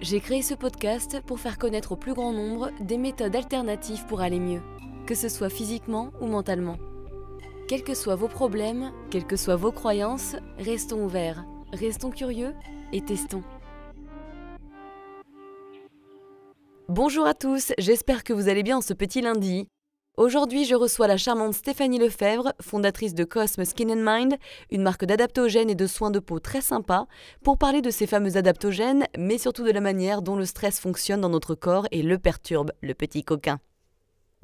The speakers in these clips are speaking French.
J'ai créé ce podcast pour faire connaître au plus grand nombre des méthodes alternatives pour aller mieux, que ce soit physiquement ou mentalement. Quels que soient vos problèmes, quelles que soient vos croyances, restons ouverts, restons curieux et testons. Bonjour à tous, j'espère que vous allez bien ce petit lundi. Aujourd'hui, je reçois la charmante Stéphanie Lefebvre, fondatrice de Cosme Skin and Mind, une marque d'adaptogènes et de soins de peau très sympa, pour parler de ces fameux adaptogènes, mais surtout de la manière dont le stress fonctionne dans notre corps et le perturbe, le petit coquin.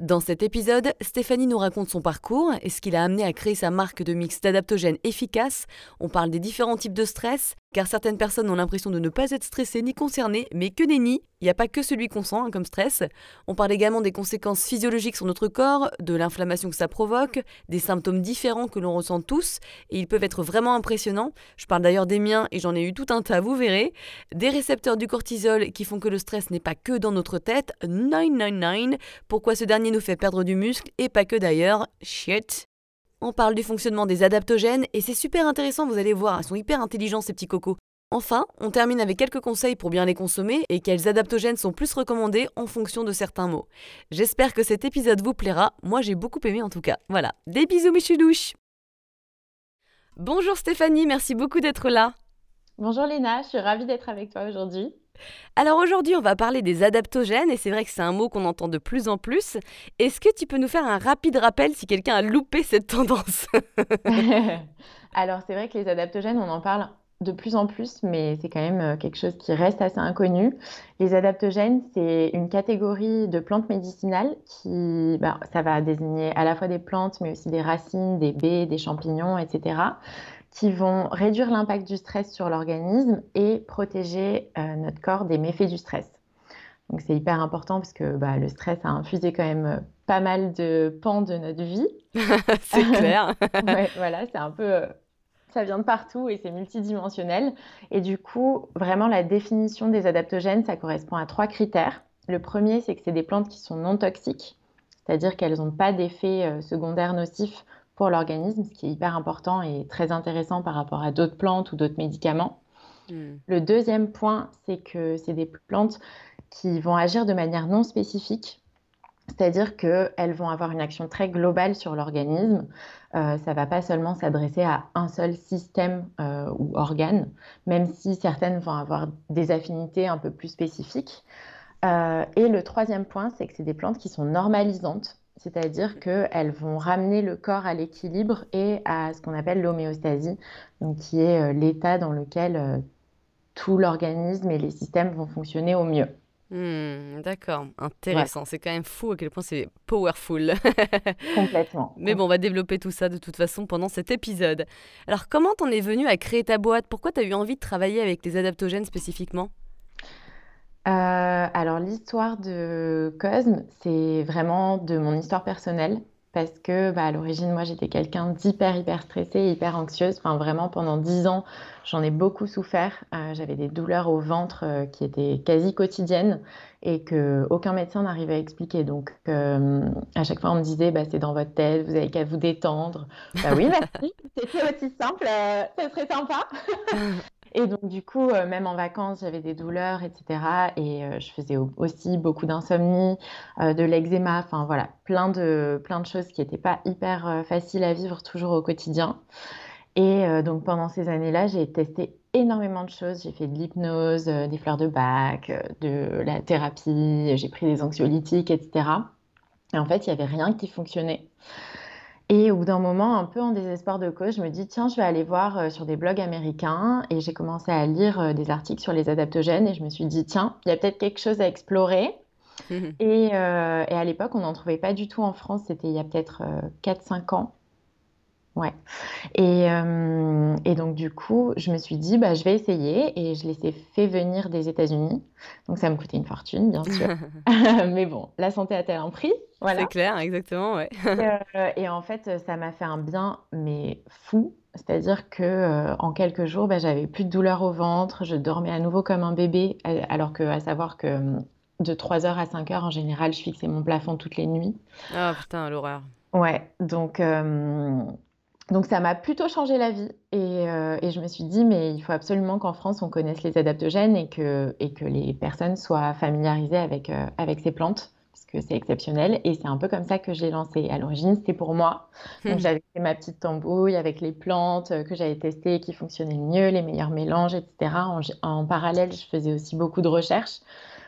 Dans cet épisode, Stéphanie nous raconte son parcours et ce qui l'a amené à créer sa marque de mix d'adaptogènes efficaces. On parle des différents types de stress, car certaines personnes ont l'impression de ne pas être stressées ni concernées, mais que nenni, il n'y a pas que celui qu'on sent hein, comme stress. On parle également des conséquences physiologiques sur notre corps, de l'inflammation que ça provoque, des symptômes différents que l'on ressent tous, et ils peuvent être vraiment impressionnants. Je parle d'ailleurs des miens et j'en ai eu tout un tas, vous verrez. Des récepteurs du cortisol qui font que le stress n'est pas que dans notre tête, 999, pourquoi ce dernier nous fait perdre du muscle, et pas que d'ailleurs, shit. On parle du fonctionnement des adaptogènes et c'est super intéressant, vous allez voir, ils sont hyper intelligents ces petits cocos. Enfin, on termine avec quelques conseils pour bien les consommer et quels adaptogènes sont plus recommandés en fonction de certains mots. J'espère que cet épisode vous plaira, moi j'ai beaucoup aimé en tout cas. Voilà, des bisous mes chudouches Bonjour Stéphanie, merci beaucoup d'être là. Bonjour Léna, je suis ravie d'être avec toi aujourd'hui. Alors aujourd'hui, on va parler des adaptogènes et c'est vrai que c'est un mot qu'on entend de plus en plus. Est-ce que tu peux nous faire un rapide rappel si quelqu'un a loupé cette tendance Alors c'est vrai que les adaptogènes, on en parle de plus en plus, mais c'est quand même euh, quelque chose qui reste assez inconnu. Les adaptogènes, c'est une catégorie de plantes médicinales qui, bah, ça va désigner à la fois des plantes, mais aussi des racines, des baies, des champignons, etc qui vont réduire l'impact du stress sur l'organisme et protéger euh, notre corps des méfaits du stress. Donc c'est hyper important parce que bah, le stress a infusé quand même euh, pas mal de pans de notre vie. c'est clair. voilà, c'est un peu, euh, ça vient de partout et c'est multidimensionnel. Et du coup, vraiment la définition des adaptogènes, ça correspond à trois critères. Le premier, c'est que c'est des plantes qui sont non toxiques, c'est-à-dire qu'elles n'ont pas d'effets secondaires nocifs pour l'organisme, ce qui est hyper important et très intéressant par rapport à d'autres plantes ou d'autres médicaments. Hmm. Le deuxième point, c'est que c'est des plantes qui vont agir de manière non spécifique, c'est-à-dire qu'elles vont avoir une action très globale sur l'organisme. Euh, ça ne va pas seulement s'adresser à un seul système euh, ou organe, même si certaines vont avoir des affinités un peu plus spécifiques. Euh, et le troisième point, c'est que c'est des plantes qui sont normalisantes, c'est-à-dire qu'elles vont ramener le corps à l'équilibre et à ce qu'on appelle l'homéostasie, donc qui est euh, l'état dans lequel euh, tout l'organisme et les systèmes vont fonctionner au mieux. Hmm, d'accord, intéressant. C'est quand même fou à quel point c'est powerful. Complètement. Mais bon, on va développer tout ça de toute façon pendant cet épisode. Alors, comment t'en es venu à créer ta boîte? Pourquoi tu as eu envie de travailler avec les adaptogènes spécifiquement? Euh, alors l'histoire de Cosme, c'est vraiment de mon histoire personnelle parce que bah, à l'origine, moi, j'étais quelqu'un d'hyper, hyper stressé, hyper anxieuse. Enfin, vraiment, pendant dix ans, j'en ai beaucoup souffert. Euh, j'avais des douleurs au ventre euh, qui étaient quasi quotidiennes et que aucun médecin n'arrivait à expliquer. Donc, à chaque fois, on me disait, bah, c'est dans votre tête, vous avez qu'à vous détendre. Bah oui, merci. C'était aussi simple, ça serait sympa. Et donc, du coup, euh, même en vacances, j'avais des douleurs, etc. Et euh, je faisais aussi beaucoup d'insomnie, euh, de l'eczéma, enfin voilà, plein de, plein de choses qui n'étaient pas hyper faciles à vivre toujours au quotidien. Et donc, pendant ces années-là, j'ai testé énormément de choses. J'ai fait de l'hypnose, des fleurs de bac, de la thérapie, j'ai pris des anxiolytiques, etc. Et en fait, il n'y avait rien qui fonctionnait. Et au bout d'un moment, un peu en désespoir de cause, je me dis, tiens, je vais aller voir euh, sur des blogs américains. Et j'ai commencé à lire euh, des articles sur les adaptogènes. Et je me suis dit, tiens, il y a peut-être quelque chose à explorer. Euh, et, à l'époque, on n'en trouvait pas du tout en France. C'était il y a peut-être 4-5 ans. Ouais. Et, euh, et, donc, du coup, je me suis dit, bah, je vais essayer. Et je les ai fait venir des États-Unis. Donc, ça me coûtait une fortune, bien sûr. Mais bon, la santé a-t-elle un prix? Voilà. C'est clair, exactement, ouais. Euh, et, en fait, ça m'a fait un bien, mais fou. C'est-à-dire que euh, en quelques jours, bah, j'avais plus de douleur au ventre, je dormais à nouveau comme un bébé, alors que à savoir que de 3h à 5h, en général, je fixais mon plafond toutes les nuits. Ah putain, l'horreur. Ouais, donc donc ça m'a plutôt changé la vie euh, et, je me suis dit mais il faut absolument qu'en France on connaisse les adaptogènes et que, et que les personnes soient familiarisées avec, euh, avec ces plantes parce que c'est exceptionnel et c'est un peu comme ça que j'ai lancé. À l'origine c'était pour moi, donc j'avais fait ma petite tambouille avec les plantes euh, que j'avais testées qui fonctionnaient le mieux, les meilleurs mélanges, etc. En, en, parallèle je faisais aussi beaucoup de recherches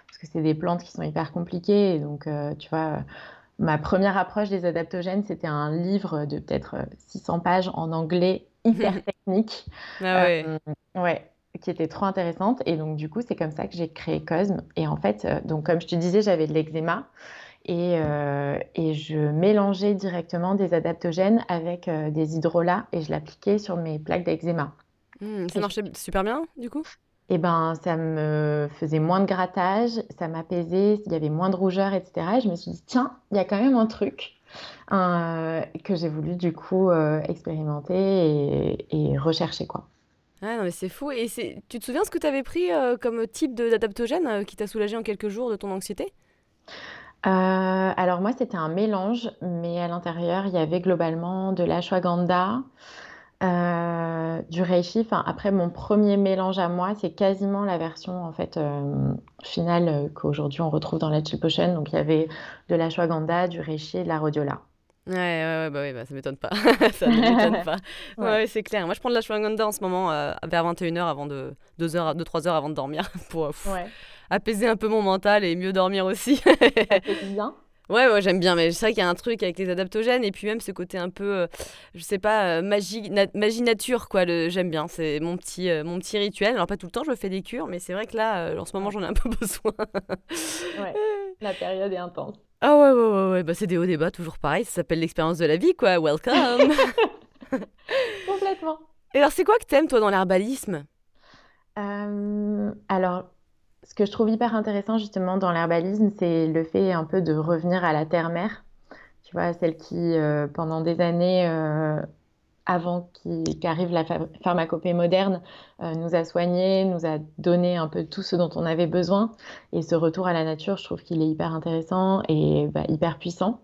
parce que c'est des plantes qui sont hyper compliquées et donc tu vois Ma première approche des adaptogènes, c'était un livre de peut-être 600 euh, pages en anglais hyper technique. ah ouais. Euh, ouais qui était trop intéressante. Et donc, du coup, c'est comme ça que j'ai créé Cosme. Et en fait, euh, donc, comme je te disais, j'avais de l'eczéma. Et, et, je mélangeais directement des adaptogènes avec des hydrolats et je l'appliquais sur mes plaques d'eczéma. Mmh, ça marchait super bien, du coup? Et ben, ça me faisait moins de grattage, ça m'apaisait, il y avait moins de rougeur, etc. Et je me suis dit, tiens, il y a quand même un truc euh, que j'ai voulu du coup euh, expérimenter et, rechercher. quoi. Ah non, mais c'est fou. Et tu te souviens ce que tu avais pris euh, comme type d'adaptogène qui t'a soulagé en quelques jours de ton anxiété? Alors moi, c'était un mélange, mais à l'intérieur, il y avait globalement de l'ashwagandha, euh, du reishi. après, mon premier mélange à moi, c'est quasiment la version en fait euh, finale euh, qu'aujourd'hui on retrouve dans la Chill Potion. Donc il y avait de la l'ashwagandha, du reishi et de la rhodiola. Ouais, ouais, bah, ouais bah, ça m'étonne pas. ça ne m'étonne pas. Ouais, c'est clair. Moi, je prends de la l'ashwagandha en ce moment vers 21h avant de 2 heures, 2 3 heures avant de dormir pour apaiser un peu mon mental et mieux dormir aussi. ça fait bien. Ouais, ouais j'aime bien, mais c'est vrai qu'il y a un truc avec les adaptogènes et puis même ce côté un peu, euh, je sais pas, euh, magie, magie nature, quoi. J'aime bien, c'est mon petit, euh, mon petit rituel. Alors, pas tout le temps, je fais des cures, mais c'est vrai que là, en ce moment, j'en ai un peu besoin. ouais, la période est intense. Ah ouais, ouais, ouais, ouais. Bah, c'est des hauts débats, toujours pareil. Ça s'appelle l'expérience de la vie, quoi. Welcome. Complètement. Et alors, c'est quoi que t'aimes, toi, dans l'herbalisme? Alors, ce que je trouve hyper intéressant justement dans l'herbalisme, c'est le fait un peu de revenir à la terre-mère. Tu vois, celle qui, euh, pendant des années, euh, avant qu'arrive la pharmacopée moderne, euh, nous a soignés, nous a donné un peu tout ce dont on avait besoin. Et ce retour à la nature, je trouve qu'il est hyper intéressant et bah, hyper puissant.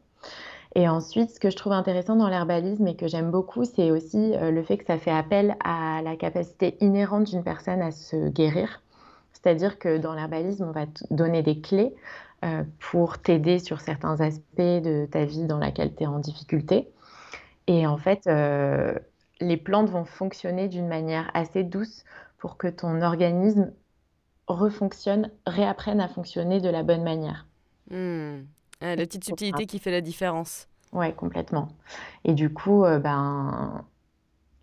Et ensuite, ce que je trouve intéressant dans l'herbalisme et que j'aime beaucoup, c'est aussi le fait que ça fait appel à la capacité inhérente d'une personne à se guérir. C'est-à-dire que dans l'herbalisme, on va te donner des clés euh, pour t'aider sur certains aspects de ta vie dans laquelle tu es en difficulté. Et en fait, euh, les plantes vont fonctionner d'une manière assez douce pour que ton organisme refonctionne, réapprenne à fonctionner de la bonne manière. Mmh. la petite subtilité qui fait la différence. Oui, complètement. Et du coup, euh, ben,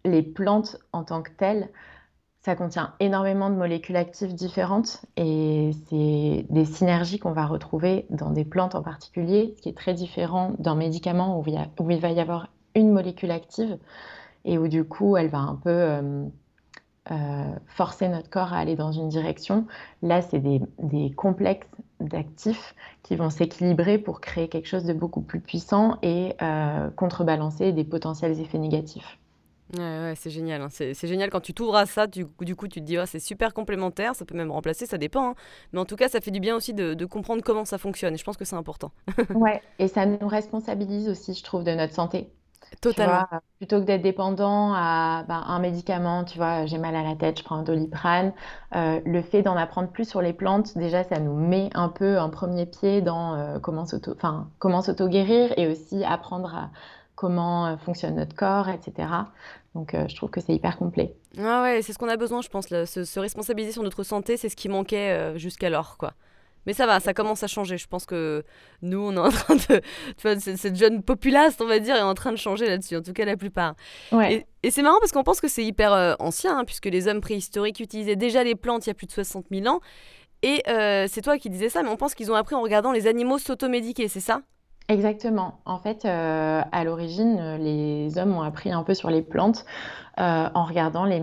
les plantes en tant que telles ça contient énormément de molécules actives différentes et c'est des synergies qu'on va retrouver dans des plantes en particulier, ce qui est très différent d'un médicament où il, va y avoir une molécule active et où du coup elle va un peu euh, euh, forcer notre corps à aller dans une direction. Là, c'est des, des, complexes d'actifs qui vont s'équilibrer pour créer quelque chose de beaucoup plus puissant et euh, contrebalancer des potentiels effets négatifs. Ouais, c'est génial. Hein. C'est, génial quand tu t'ouvres à ça, du, du coup tu te dis, oh, c'est super complémentaire, ça peut même remplacer, ça dépend. Hein. Mais en tout cas, ça fait du bien aussi de, comprendre comment ça fonctionne et je pense que c'est important. ouais, et ça nous responsabilise aussi, je trouve, de notre santé. Totalement. plutôt que d'être dépendant à ben, un médicament, tu vois, j'ai mal à la tête, je prends un doliprane. Euh, le fait d'en apprendre plus sur les plantes, déjà, ça nous met un peu un premier pied dans euh, comment s'auto-guérir et aussi apprendre à comment euh, fonctionne notre corps, etc. Donc euh, je trouve que c'est hyper complet. Ah ouais, c'est ce qu'on a besoin, je pense. se, responsabiliser sur notre santé, c'est ce qui manquait euh, jusqu'alors, quoi. Mais ça va, ça commence à changer. Je pense que nous, on est en train de. Tu vois, cette jeune populace, on va dire, est en train de changer là-dessus, en tout cas la plupart. Ouais. Et, c'est marrant parce qu'on pense que c'est hyper ancien, hein, puisque les hommes préhistoriques utilisaient déjà les plantes il y a plus de 60 000 ans. Et c'est toi qui disais ça, mais on pense qu'ils ont appris en regardant les animaux s'automédiquer, c'est ça? Exactement. En fait, euh, à l'origine, euh, les hommes ont appris un peu sur les plantes euh, en regardant les,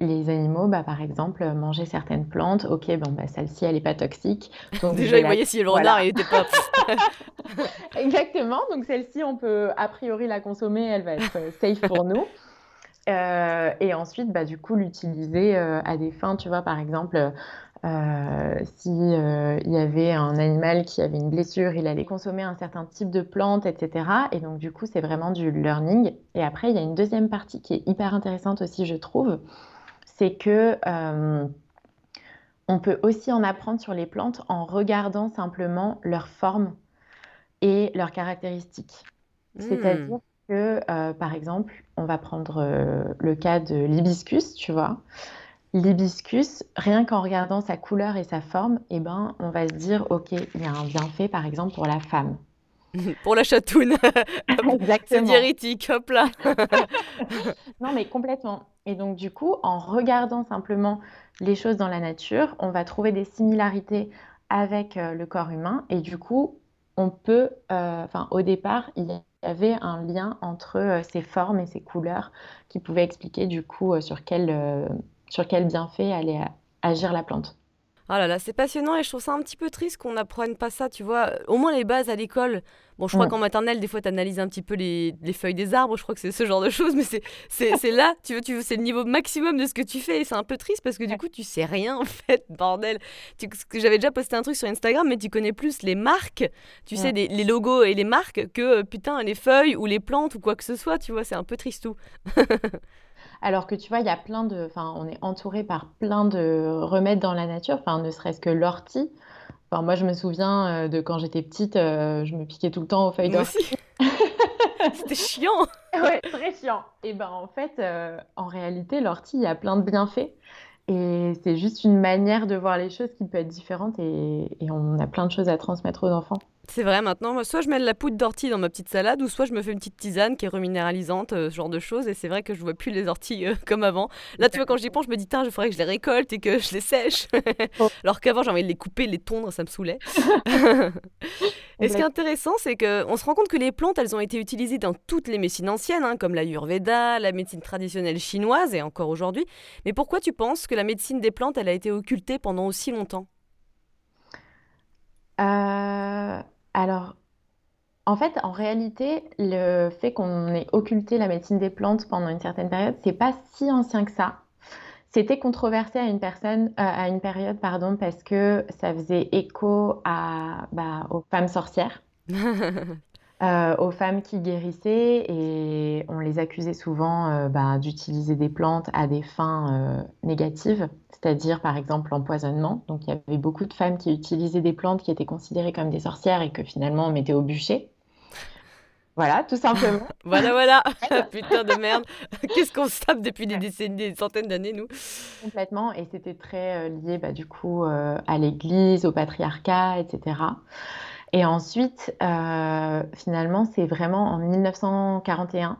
les animaux, bah, par exemple, manger certaines plantes. Ok, bon, bah, celle-ci, elle n'est pas toxique. Donc Déjà, ils voyaient si le renard il était pas. Exactement. Donc celle-ci, on peut a priori la consommer, elle va être safe pour nous. et ensuite, bah, du coup, l'utiliser à des fins, tu vois, par exemple, euh, si euh, il y avait un animal qui avait une blessure, il allait consommer un certain type de plante, etc. Et donc du coup, c'est vraiment du learning. Et après, il y a une deuxième partie qui est hyper intéressante aussi, je trouve, c'est que euh, on peut aussi en apprendre sur les plantes en regardant simplement leur forme et leurs caractéristiques. Hmm. C'est-à-dire que, par exemple, on va prendre le cas de l'hibiscus, tu vois. L'hibiscus, rien qu'en regardant sa couleur et sa forme, eh ben, on va se dire, OK, il y a un bienfait, par exemple, pour la femme. pour la chatoune. Exactement. C'est diurétique, hop là. non, mais complètement. Et donc, du coup, en regardant simplement les choses dans la nature, on va trouver des similarités avec euh, le corps humain. Et du coup, on peut, euh, enfin, au départ, il y avait un lien entre euh, ces formes et ces couleurs qui pouvaient expliquer, du coup, sur quel sur quel bienfait allait agir la plante. Oh là là, c'est passionnant et je trouve ça un petit peu triste qu'on n'apprenne pas ça, tu vois. Au moins les bases à l'école. Bon, je crois qu'en maternelle, des fois, tu analyses un petit peu les, feuilles des arbres, je crois que c'est ce genre de choses, mais c'est là, tu vois, tu, c'est le niveau maximum de ce que tu fais et c'est un peu triste parce que du coup, tu sais rien en fait, bordel. J'avais déjà posté un truc sur Instagram, mais tu connais plus les marques, tu sais, les, les, logos et les marques que putain, les feuilles ou les plantes ou quoi que ce soit, tu vois, c'est un peu triste tout. Alors que tu vois, il y a plein de. Enfin, on est entouré par plein de remèdes dans la nature, enfin, ne serait-ce que l'ortie. Enfin, moi, je me souviens euh, de quand j'étais petite, euh, je me piquais tout le temps aux feuilles d'ortie. C'était chiant. ouais, très chiant. Et ben en fait, euh, en réalité, l'ortie, il y a plein de bienfaits. Et c'est juste une manière de voir les choses qui peut être différente et, on a plein de choses à transmettre aux enfants. C'est vrai, maintenant, soit je mets de la poudre d'ortie dans ma petite salade, ou soit je me fais une petite tisane qui est reminéralisante, euh, ce genre de choses. Et c'est vrai que je vois plus les orties euh, comme avant. Là, tu vois, quand j'y pense, je me dis, tiens, je faudrait que je les récolte et que je les sèche. Oh. Alors qu'avant, j'ai envie de les couper, les tondre, ça me saoulait. et ce qui est intéressant, c'est qu'on se rend compte que les plantes, elles ont été utilisées dans toutes les médecines anciennes, hein, comme la Yurveda, la médecine traditionnelle chinoise et encore aujourd'hui. Mais pourquoi tu penses que la médecine des plantes, elle a été occultée pendant aussi longtemps? Euh, alors, en fait, en réalité, le fait qu'on ait occulté la médecine des plantes pendant une certaine période, c'est pas si ancien que ça. C'était controversé à une euh, période, pardon, parce que ça faisait écho bah, aux femmes sorcières. Euh, aux femmes qui guérissaient et on les accusait souvent euh, bah, d'utiliser des plantes à des fins euh, négatives, c'est-à-dire par exemple l'empoisonnement. Donc il y avait beaucoup de femmes qui utilisaient des plantes qui étaient considérées comme des sorcières et que finalement on mettait au bûcher. Voilà, tout simplement. voilà, voilà. Putain de merde. Qu'est-ce qu'on se tape depuis des décennies, des centaines d'années, nous? Complètement. Et c'était très lié, bah, du coup, à l'Église, au patriarcat, etc. Et ensuite, euh, finalement, c'est vraiment en 1941,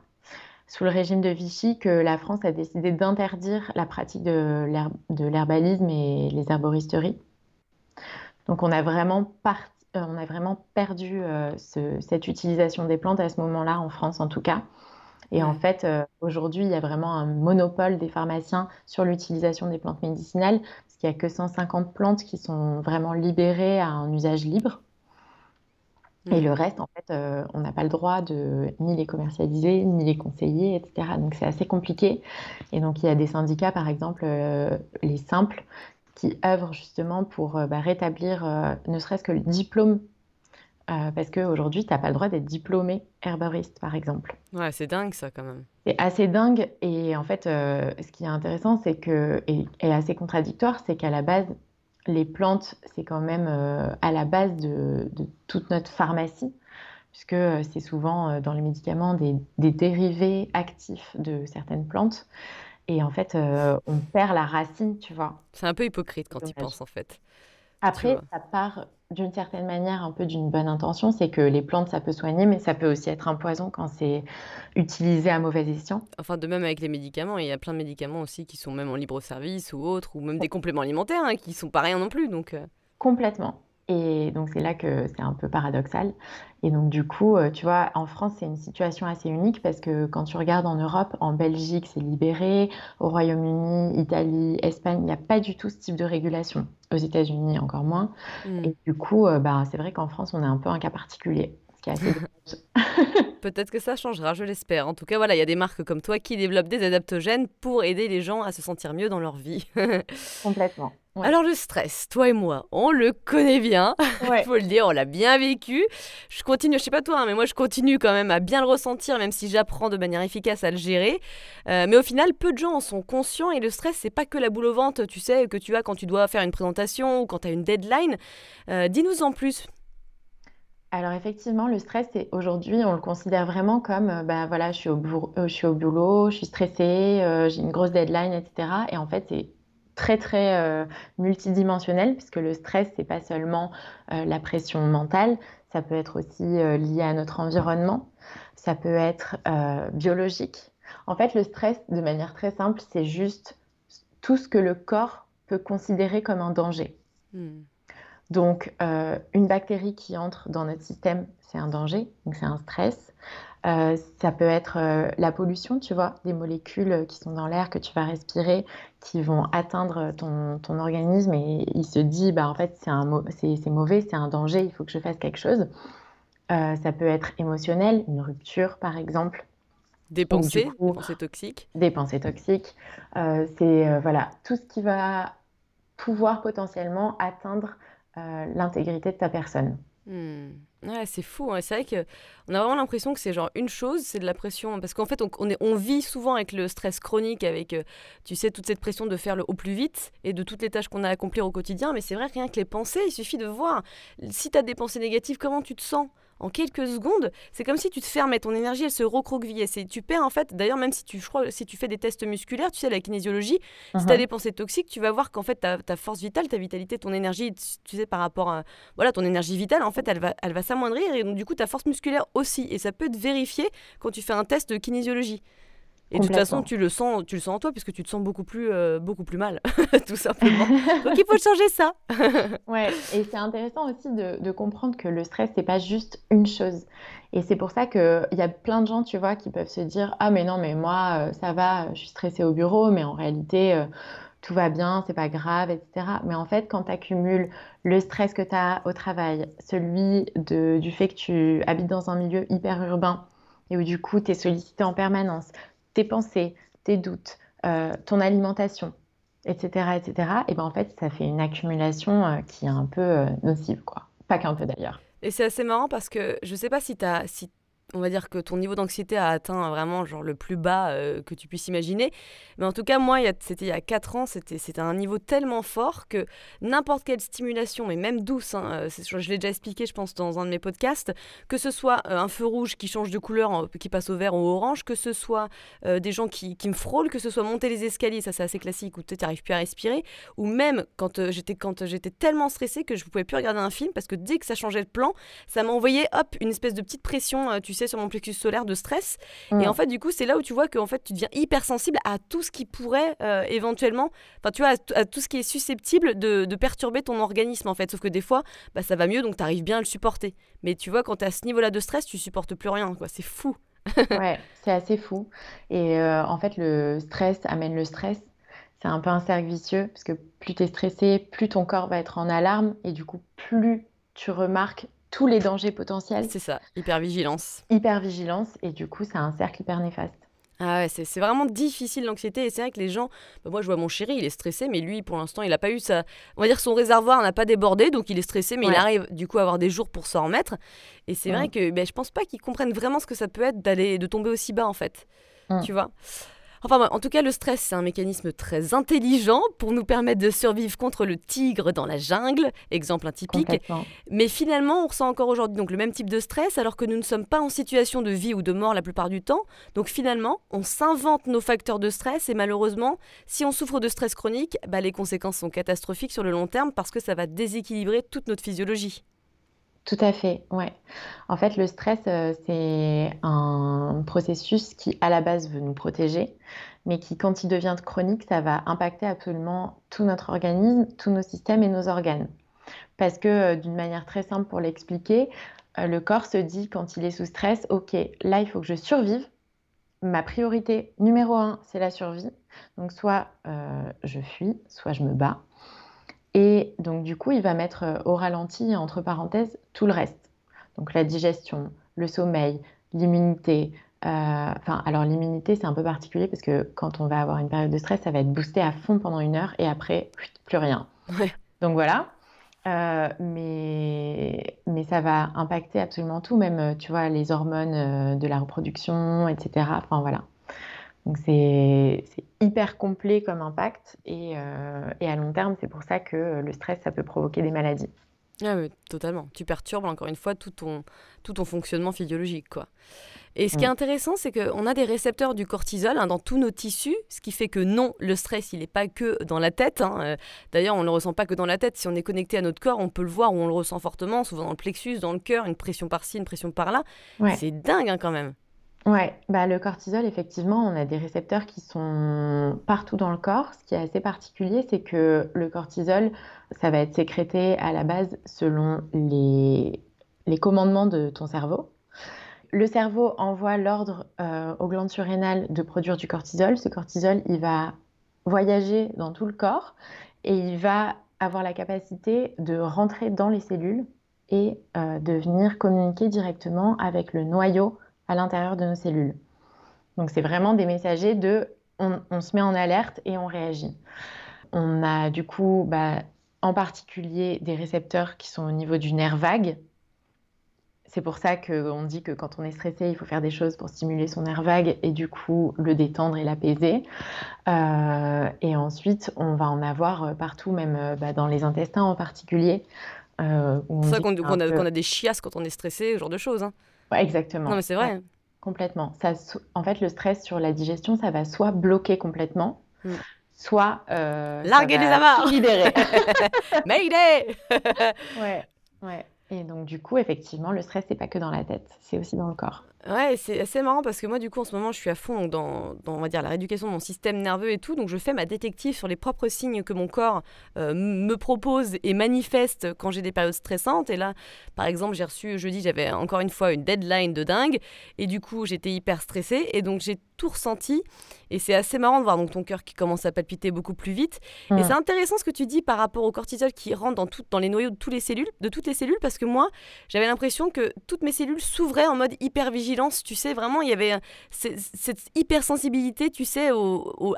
sous le régime de Vichy, que la France a décidé d'interdire la pratique de l'herbalisme et les herboristeries. Donc on a vraiment, euh, on a vraiment perdu euh, cette utilisation des plantes à ce moment-là, en France en tout cas. Et en fait, aujourd'hui, il y a vraiment un monopole des pharmaciens sur l'utilisation des plantes médicinales, parce qu'il n'y a que 150 plantes qui sont vraiment libérées à un usage libre. Et le mmh. reste, en fait, euh, on n'a pas le droit de ni les commercialiser, ni les conseiller, etc. Donc c'est assez compliqué. Et donc il y a des syndicats, par exemple, euh, les simples, qui œuvrent justement pour euh, bah, rétablir ne serait-ce que le diplôme. parce qu'aujourd'hui, tu n'as pas le droit d'être diplômé herboriste, par exemple. Ouais, c'est dingue ça quand même. C'est assez dingue. Et en fait, ce qui est intéressant, c'est que, et, et assez contradictoire, c'est qu'à la base, les plantes, c'est quand même euh, à la base de, toute notre pharmacie, puisque euh, c'est souvent euh, dans les médicaments des, dérivés actifs de certaines plantes. Et en fait, on perd la racine, tu vois. C'est un peu hypocrite quand tu penses, en fait. Après, ça part d'une certaine manière un peu d'une bonne intention, c'est que les plantes, ça peut soigner, mais ça peut aussi être un poison quand c'est utilisé à mauvais escient. Enfin, de même avec les médicaments, il y a plein de médicaments aussi qui sont même en libre service ou autres, ou même des compléments alimentaires hein, qui sont pas rien non plus. Donc, euh. Complètement. Et donc, c'est là que c'est un peu paradoxal. Et donc, du coup, euh, tu vois, en France, c'est une situation assez unique parce que quand tu regardes en Europe, en Belgique, c'est libéré. Au Royaume-Uni, Italie, Espagne, il n'y a pas du tout ce type de régulation. Aux États-Unis, encore moins. Hmm. Et du coup, euh, bah, c'est vrai qu'en France, on est un peu un cas particulier. Ce qui est assez Peut-être que ça changera, je l'espère. En tout cas, voilà, il y a des marques comme toi qui développent des adaptogènes pour aider les gens à se sentir mieux dans leur vie. Complètement. Ouais. Alors le stress, toi et moi, on le connaît bien, il Ouais. faut le dire, on l'a bien vécu. Je continue, je sais pas toi, hein, mais moi je continue quand même à bien le ressentir, même si j'apprends de manière efficace à le gérer. Euh, mais au final, peu de gens en sont conscients et le stress, c'est pas que la boule au ventre, tu sais, que tu as quand tu dois faire une présentation ou quand tu as une deadline. Euh, Dis-nous en plus. Alors effectivement, le stress, aujourd'hui, on le considère vraiment comme, euh, bah voilà, je suis au boulot, je suis au boulot, je suis stressée, euh, j'ai une grosse deadline, etc. Et en fait, c'est très très euh, multidimensionnel puisque le stress, c'est pas seulement euh, la pression mentale, ça peut être aussi euh, lié à notre environnement, ça peut être euh, biologique. En fait, le stress, de manière très simple, c'est juste tout ce que le corps peut considérer comme un danger. Hmm. Donc, euh, une bactérie qui entre dans notre système, c'est un danger, donc c'est un stress. Euh, ça peut être euh, la pollution, tu vois, des molécules qui sont dans l'air que tu vas respirer, qui vont atteindre ton, ton organisme et il se dit, bah en fait, c'est mauvais, c'est un danger, il faut que je fasse quelque chose. Ça peut être émotionnel, une rupture par exemple, Des pensées, des coup pensées toxiques. des pensées toxiques. Euh, c'est euh, voilà, tout ce qui va pouvoir potentiellement atteindre euh, l'intégrité de ta personne. Hmm. C'est fou. hein. C'est vrai que on a vraiment l'impression que c'est genre une chose, c'est de la pression. Parce qu'en fait, on, on est- on vit souvent avec le stress chronique, avec, euh, tu sais, toute cette pression de faire le au plus vite et de toutes les tâches qu'on a à accomplir au quotidien. Mais c'est vrai, rien que les pensées, il suffit de voir. Si tu as des pensées négatives, comment tu te sens? En quelques secondes, c'est comme si tu te fermais, ton énergie elle se recroquevillait. C'est, tu perds en fait, d'ailleurs même si tu, je crois, si tu fais des tests musculaires, tu sais la kinésiologie, si tu as Mhm. des pensées toxiques, tu vas voir qu'en fait ta, ta force vitale, ta vitalité, ton énergie, tu sais par rapport à voilà, ton énergie vitale, en fait, elle va, elle va s'amoindrir et donc du coup ta force musculaire aussi. Et ça peut être vérifié quand tu fais un test de kinésiologie. Et de toute façon, tu le sens, tu le sens en toi puisque tu te sens beaucoup plus, euh, beaucoup plus mal, tout simplement. Donc il faut changer ça. Ouais, et c'est intéressant aussi de, de comprendre que le stress, c'est pas juste une chose. Et c'est pour ça qu'il y a plein de gens, tu vois, qui peuvent se dire, Ah, mais non, mais moi, euh, ça va, je suis stressée au bureau, mais en réalité, euh, tout va bien, c'est pas grave, etc. Mais en fait, quand tu accumules le stress que tu as au travail, celui de, du fait que tu habites dans un milieu hyper urbain et où du coup, tu es sollicité en permanence, tes pensées, tes doutes, euh, ton alimentation, etc., etc., et ben en fait, ça fait une accumulation euh, qui est un peu euh, nocive, quoi. Pas qu'un peu d'ailleurs. Et c'est assez marrant parce que je sais pas si t'as, si on va dire que ton niveau d'anxiété a atteint vraiment genre le plus bas euh, que tu puisses imaginer. Mais en tout cas, moi, c'était il y a 4 ans, c'était un niveau tellement fort que n'importe quelle stimulation, mais même douce, hein, euh, je l'ai déjà expliqué, je pense, dans un de mes podcasts, que ce soit euh, un feu rouge qui change de couleur, qui passe au vert ou au orange, que ce soit des gens qui, qui me frôlent, que ce soit monter les escaliers, ça c'est assez classique, où tu n'arrives plus à respirer, ou même quand j'étais tellement stressée que je ne pouvais plus regarder un film parce que dès que ça changeait de plan, ça m'a envoyé hop une espèce de petite pression, sais, sur mon plexus solaire de stress. Et en fait, du coup, c'est là où tu vois que en fait, tu deviens hypersensible à tout ce qui pourrait euh, éventuellement, enfin, tu vois, à, tout ce qui est susceptible de, de perturber ton organisme en fait. Sauf que des fois, bah, ça va mieux, donc tu arrives bien à le supporter. Mais tu vois, quand tu à ce niveau-là de stress, tu supportes plus rien, quoi. C'est fou. Ouais, c'est assez fou. Et euh, en fait, le stress amène le stress. C'est un peu un cercle vicieux, parce que plus tu es stressé, plus ton corps va être en alarme, et du coup, plus tu remarques tous les dangers potentiels, C'est ça, hypervigilance. hypervigilance, et du coup, c'est un cercle hyper néfaste. Ah ouais, c'est c'est vraiment difficile l'anxiété et c'est vrai que les gens, bah moi je vois mon chéri, il est stressé mais lui pour l'instant il n'a pas eu ça, on va dire son réservoir n'a pas débordé donc il est stressé mais il arrive du coup à avoir des jours pour s'en remettre et c'est vrai que ben, je pense pas qu'ils comprennent vraiment ce que ça peut être d'aller de tomber aussi bas en fait, Mm. tu vois? Enfin en tout cas le stress c'est un mécanisme très intelligent pour nous permettre de survivre contre le tigre dans la jungle, exemple un typique, Complètement. mais finalement, on ressent encore aujourd'hui donc le même type de stress alors que nous ne sommes pas en situation de vie ou de mort la plupart du temps. Donc finalement, on s'invente nos facteurs de stress et malheureusement, si on souffre de stress chronique, bah, les conséquences sont catastrophiques sur le long terme parce que ça va déséquilibrer toute notre physiologie. Tout à fait, ouais. En fait, le stress, euh, c'est un processus qui, à la base, veut nous protéger, mais qui, quand il devient chronique, ça va impacter absolument tout notre organisme, tous nos systèmes et nos organes. Parce que d'une manière très simple pour l'expliquer, le corps se dit quand il est sous stress, ok, là il faut que je survive. Ma priorité numéro un, c'est la survie. Donc soit je fuis, soit je me bats. Et donc du coup, il va mettre au ralenti, entre parenthèses, tout le reste. Donc la digestion, le sommeil, l'immunité, euh, enfin, alors l'immunité, c'est un peu particulier parce que quand on va avoir une période de stress, ça va être boosté à fond pendant une heure et après, plus rien. Donc voilà. Euh, mais, mais ça va impacter absolument tout, même, euh, tu vois, les hormones de la reproduction, etc. Enfin voilà. Donc c'est hyper complet comme impact et, et à long terme, c'est pour ça que le stress, ça peut provoquer des maladies. Ah oui, totalement. Tu perturbes encore une fois tout ton, tout ton fonctionnement physiologique, quoi. Et ce qui est intéressant, c'est qu'on a des récepteurs du cortisol hein, dans tous nos tissus, ce qui fait que non, le stress, il n'est pas que dans la tête. Hein. Euh, d'ailleurs, on ne le ressent pas que dans la tête. Si on est connecté à notre corps, on peut le voir ou on le ressent fortement, souvent dans le plexus, dans le cœur, une pression par-ci, une pression par-là. C'est dingue hein, quand même. Ouais, bah le cortisol, effectivement, on a des récepteurs qui sont partout dans le corps. Ce qui est assez particulier, c'est que le cortisol, ça va être sécrété à la base selon les, commandements de ton cerveau. Le cerveau envoie l'ordre euh, aux glandes surrénales de produire du cortisol. Ce cortisol, il va voyager dans tout le corps et il va avoir la capacité de rentrer dans les cellules et euh, de venir communiquer directement avec le noyau à l'intérieur de nos cellules. Donc c'est vraiment des messagers de on, se met en alerte et on réagit. On a du coup bah, en particulier des récepteurs qui sont au niveau du nerf vague. C'est pour ça qu'on dit que quand on est stressé, il faut faire des choses pour stimuler son nerf vague et du coup le détendre et l'apaiser. Euh, et ensuite, on va en avoir partout, même euh, bah, dans les intestins en particulier. Euh, c'est ça qu'on a, des chiasses quand on est stressé, ce genre de choses. Hein exactement. Non, mais c'est vrai. complètement. Ça, en fait, le stress sur la digestion, ça va soit bloquer complètement, mm. soit euh, larguer les amarres, libérer. Mayday. ouais, ouais. Et donc, du coup, effectivement, le stress, c'est pas que dans la tête, c'est aussi dans le corps. Ouais, c'est assez marrant parce que moi, du coup, en ce moment, je suis à fond dans, on va dire, la rééducation de mon système nerveux et tout. Donc, je fais ma détective sur les propres signes que mon corps euh, me propose et manifeste quand j'ai des périodes stressantes. Et là, par exemple, j'ai reçu jeudi, j'avais encore une fois une deadline de dingue. Et du coup, j'étais hyper stressée. Et donc, j'ai tout ressenti. Et c'est assez marrant de voir donc ton cœur qui commence à palpiter beaucoup plus vite. Et c'est intéressant ce que tu dis par rapport au cortisol qui rentre dans, tout, dans les noyaux de, toutes les cellules, de toutes les cellules, parce que moi, j'avais l'impression que toutes mes cellules s'ouvraient en mode hyper Tu sais, vraiment, il y avait cette hypersensibilité, tu sais,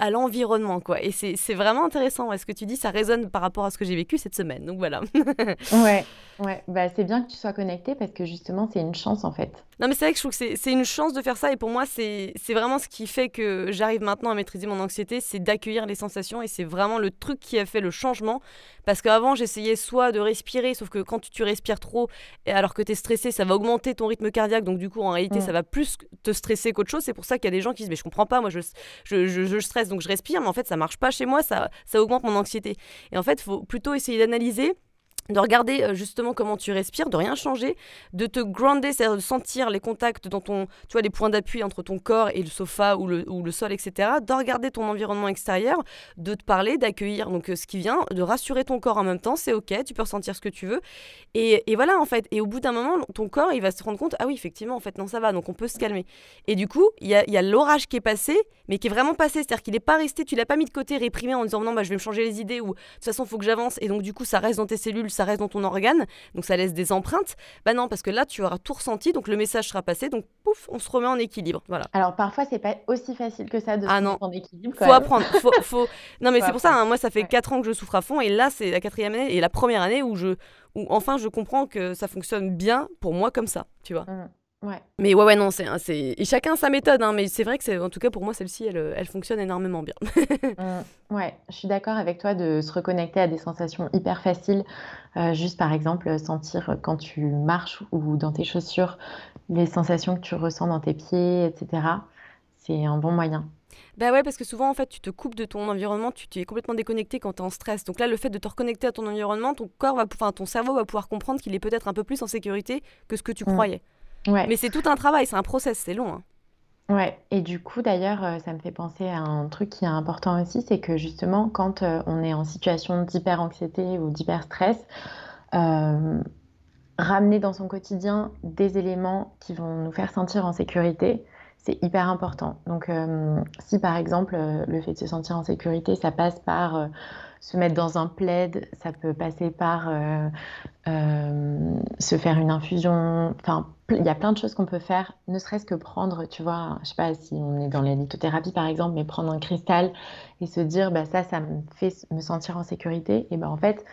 à l'environnement, quoi. Et c'est vraiment intéressant. ce que tu dis, ça résonne par rapport à ce que j'ai vécu cette semaine. Donc voilà. ouais, ouais. Bah, c'est bien que tu sois connecté parce que justement, c'est une chance en fait. Non, mais c'est vrai que je trouve que c'est une chance de faire ça. Et pour moi, c'est vraiment ce qui fait que j'arrive maintenant à maîtriser mon anxiété, c'est d'accueillir les sensations. Et c'est vraiment le truc qui a fait le changement. Parce qu'avant, j'essayais soit de respirer, sauf que quand tu, respires trop, et alors que tu es stressé, ça va augmenter ton rythme cardiaque. Donc, du coup, en réalité, mm. ça va plus te stresser qu'autre chose. C'est pour ça qu'il y a des gens qui disent Mais je comprends pas, moi, je, je, je, je, stresse, donc je respire. Mais en fait, ça marche pas chez moi, ça, ça augmente mon anxiété. Et en fait, il faut plutôt essayer d'analyser de regarder euh, justement comment tu respires, de rien changer, de te grounder, c'est-à-dire de sentir les contacts dans ton, tu vois, les points d'appui entre ton corps et le sofa ou le, ou le sol, etc. De regarder ton environnement extérieur, de te parler, d'accueillir donc euh, ce qui vient, de rassurer ton corps en même temps, c'est ok, tu peux ressentir ce que tu veux. Et, et voilà en fait. Et au bout d'un moment, ton corps, il va se rendre compte, ah oui, effectivement, en fait, non, ça va, donc on peut se calmer. Et du coup, il y a, y a l'orage qui est passé, mais qui est vraiment passé, c'est-à-dire qu'il n'est pas resté, tu l'as pas mis de côté, réprimé en disant non, bah, je vais me changer les idées ou de toute façon, faut que j'avance. Et donc, du coup, ça reste dans tes cellules, ça reste dans ton organe, donc ça laisse des empreintes. Bah non, parce que là, tu auras tout ressenti, donc le message sera passé, donc pouf, on se remet en équilibre. Voilà. Alors parfois, c'est pas aussi facile que ça de ah se remettre en équilibre. Faut apprendre. Faut, faut... Non, mais c'est pour ça, hein, moi, ça fait 4 ans que je souffre à fond, et là, c'est la quatrième année et la première année où je, où enfin, je comprends que ça fonctionne bien pour moi comme ça, tu vois. Mmh. Ouais. Mais ouais, ouais, non, c'est, et chacun sa méthode, hein, mais c'est vrai que c'est, en tout cas pour moi, celle-ci, elle, elle fonctionne énormément bien. Mmh. ouais, je suis d'accord avec toi de se reconnecter à des sensations hyper faciles. Euh, juste par exemple, sentir quand tu marches ou dans tes chaussures les sensations que tu ressens dans tes pieds, etc. C'est un bon moyen. Bah ouais, parce que souvent, en fait, tu te coupes de ton environnement, tu, es complètement déconnecté quand tu es en stress. Donc là, le fait de te reconnecter à ton environnement, ton corps va, enfin, ton cerveau va pouvoir comprendre qu'il est peut-être un peu plus en sécurité que ce que tu mmh. croyais. Mais c'est tout un travail, c'est un process, c'est long. Hein. Ouais, et du coup, d'ailleurs, euh, ça me fait penser à un truc qui est important aussi, c'est que justement, quand euh, on est en situation d'hyper-anxiété ou d'hyper-stress, ramener dans son quotidien des éléments qui vont nous faire sentir en sécurité, c'est hyper important. Donc, euh, si par exemple, euh, le fait de se sentir en sécurité, ça passe par euh, se mettre dans un plaid, ça peut passer par se faire une infusion. Enfin, il y a plein de choses qu'on peut faire, ne serait-ce que prendre, tu vois, je sais pas si on est dans la lithothérapie par exemple, mais prendre un cristal et se dire, bah, ça, ça me fait me sentir en sécurité. Et ben en fait,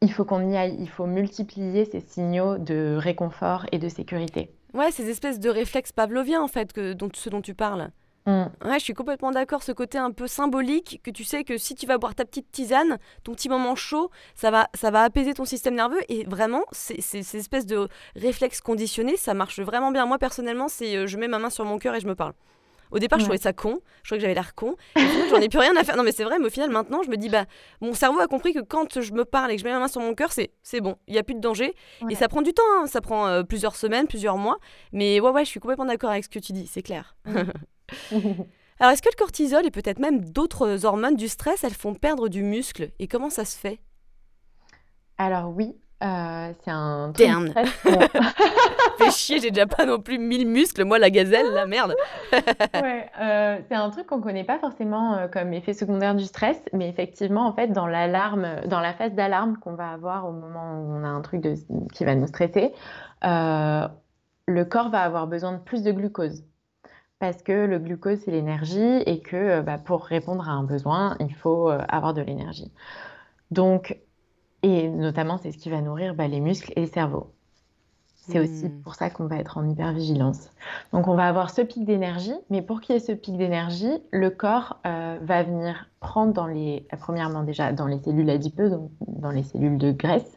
il faut qu'on y aille, il faut multiplier ces signaux de réconfort et de sécurité. Ouais, ces espèces de réflexes pavloviens en fait, que, dont, ce dont tu parles. Mm. Ouais, je suis complètement d'accord. Ce côté un peu symbolique, que tu sais que si tu vas boire ta petite tisane, ton petit moment chaud, ça va, ça va apaiser ton système nerveux. Et vraiment, ces espèces de réflexes conditionnés, ça marche vraiment bien. Moi, personnellement, c'est euh, je mets ma main sur mon cœur et je me parle. Au départ, je trouvais ça con. Je trouvais que j'avais l'air con. j'en ai plus rien à faire. Non, mais c'est vrai, mais au final, maintenant, je me dis, bah, mon cerveau a compris que quand je me parle et que je mets ma main sur mon cœur, c'est, c'est bon. Il n'y a plus de danger. Et ça prend du temps. Hein. Ça prend euh, plusieurs semaines, plusieurs mois. Mais ouais, ouais, je suis complètement d'accord avec ce que tu dis. C'est clair. Alors, est-ce que le cortisol et peut-être même d'autres hormones du stress, elles font perdre du muscle Et comment ça se fait? Alors, oui, euh, c'est un truc Terne. Fais chier, j'ai déjà pas non plus mille muscles, moi la gazelle, la merde. ouais, euh, c'est un truc qu'on connaît pas forcément euh, comme effet secondaire du stress, mais effectivement, en fait, dans l'alarme, dans la phase d'alarme qu'on va avoir au moment où on a un truc de, qui va nous stresser, le corps va avoir besoin de plus de glucose. Parce que le glucose, c'est l'énergie et que bah, pour répondre à un besoin, il faut avoir de l'énergie. Donc, et notamment, c'est ce qui va nourrir bah, les muscles et le cerveau. C'est aussi hmm. pour ça qu'on va être en hypervigilance. Donc on va avoir ce pic d'énergie, mais pour qu'il y ait ce pic d'énergie, le corps euh, va venir prendre dans les, premièrement déjà dans les cellules adipeuses, donc dans les cellules de graisse,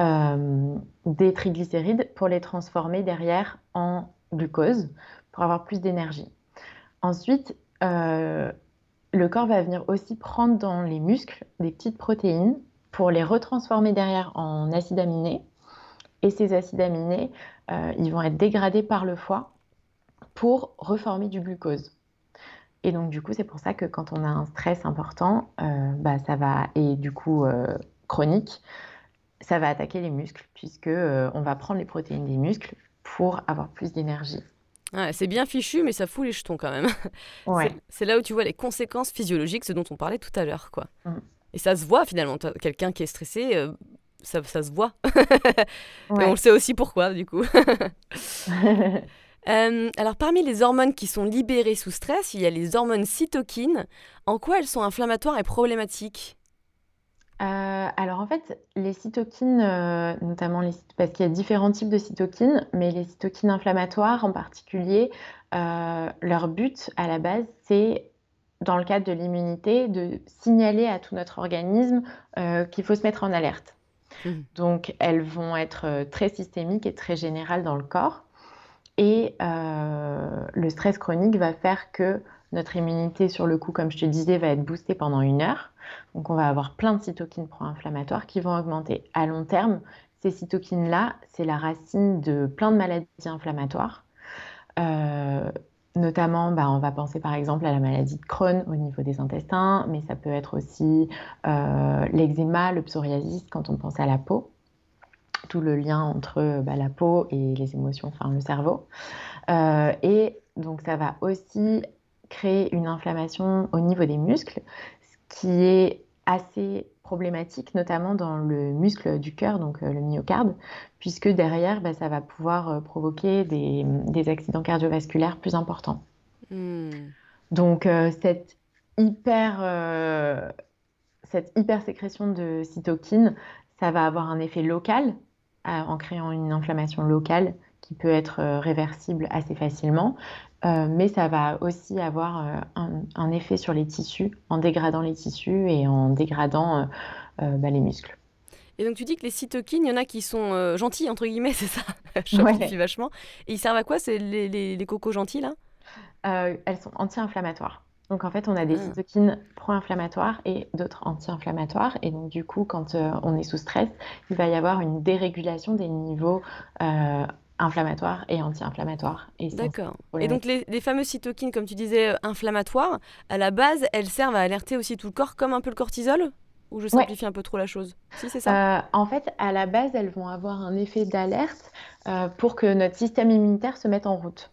euh, des triglycérides pour les transformer derrière en glucose pour avoir plus d'énergie. Ensuite, euh, le corps va venir aussi prendre dans les muscles des petites protéines pour les retransformer derrière en acides aminés. Et ces acides aminés, euh, ils vont être dégradés par le foie pour reformer du glucose. Et donc du coup, c'est pour ça que quand on a un stress important, euh, bah, ça va et du coup chronique, ça va attaquer les muscles puisque on va prendre les protéines des muscles pour avoir plus d'énergie. C'est bien fichu, mais ça fout les jetons quand même. C'est là où tu vois les conséquences physiologiques, ce dont on parlait tout à l'heure, quoi. Mm. Et ça se voit finalement. Quelqu'un qui est stressé, euh, ça, ça, se voit. Et on le sait aussi pourquoi, du coup. Euh, alors, parmi les hormones qui sont libérées sous stress, il y a les hormones cytokines. En quoi elles sont inflammatoires et problématiques? Euh, alors en fait, les cytokines, notamment les, parce qu'il y a différents types de cytokines, mais les cytokines inflammatoires en particulier, leur but à la base, c'est dans le cadre de l'immunité, de signaler à tout notre organisme euh, qu'il faut se mettre en alerte. Mmh. Donc, elles vont être euh, très systémiques et très générales dans le corps. Et euh, le stress chronique va faire que notre immunité, sur le coup, comme je te disais, va être boostée pendant une heure. Donc, on va avoir plein de cytokines pro-inflammatoires qui vont augmenter. À long terme, ces cytokines-là, c'est la racine de plein de maladies inflammatoires. Notamment, bah, on va penser par exemple à la maladie de Crohn au niveau des intestins, mais ça peut être aussi euh, l'eczéma, le psoriasis quand on pense à la peau. Tout le lien entre bah, la peau et les émotions, enfin le cerveau. Euh, et donc ça va aussi créer une inflammation au niveau des muscles, qui est assez problématique, notamment dans le muscle du cœur, donc euh, le myocarde, puisque derrière, bah, ça va pouvoir euh, provoquer des, accidents cardiovasculaires plus importants. Hmm. Donc euh, cette hyper cette hypersécrétion de cytokines, ça va avoir un effet local en créant une inflammation locale qui peut être réversible assez facilement, euh, mais ça va aussi avoir euh, un, effet sur les tissus en dégradant les tissus et en dégradant euh, bah, les muscles. Et donc tu dis que les cytokines, il y en a qui sont gentils, entre guillemets, c'est ça? Je ouais. vachement. Et ils servent à quoi C'est les, les, cocos gentils, là? Elles sont anti-inflammatoires. Donc en fait, on a des ah. cytokines pro-inflammatoires et d'autres anti-inflammatoires. Et donc du coup, quand on est sous stress, il va y avoir une dérégulation des niveaux inflammatoires et anti-inflammatoires. D'accord. Et donc les, les, fameuses cytokines, comme tu disais, euh, inflammatoires, à la base, elles servent à alerter aussi tout le corps, comme un peu le cortisol? Ou je simplifie un peu trop la chose? Si, c'est ça. Euh, en fait, à la base, elles vont avoir un effet d'alerte euh, pour que notre système immunitaire se mette en route.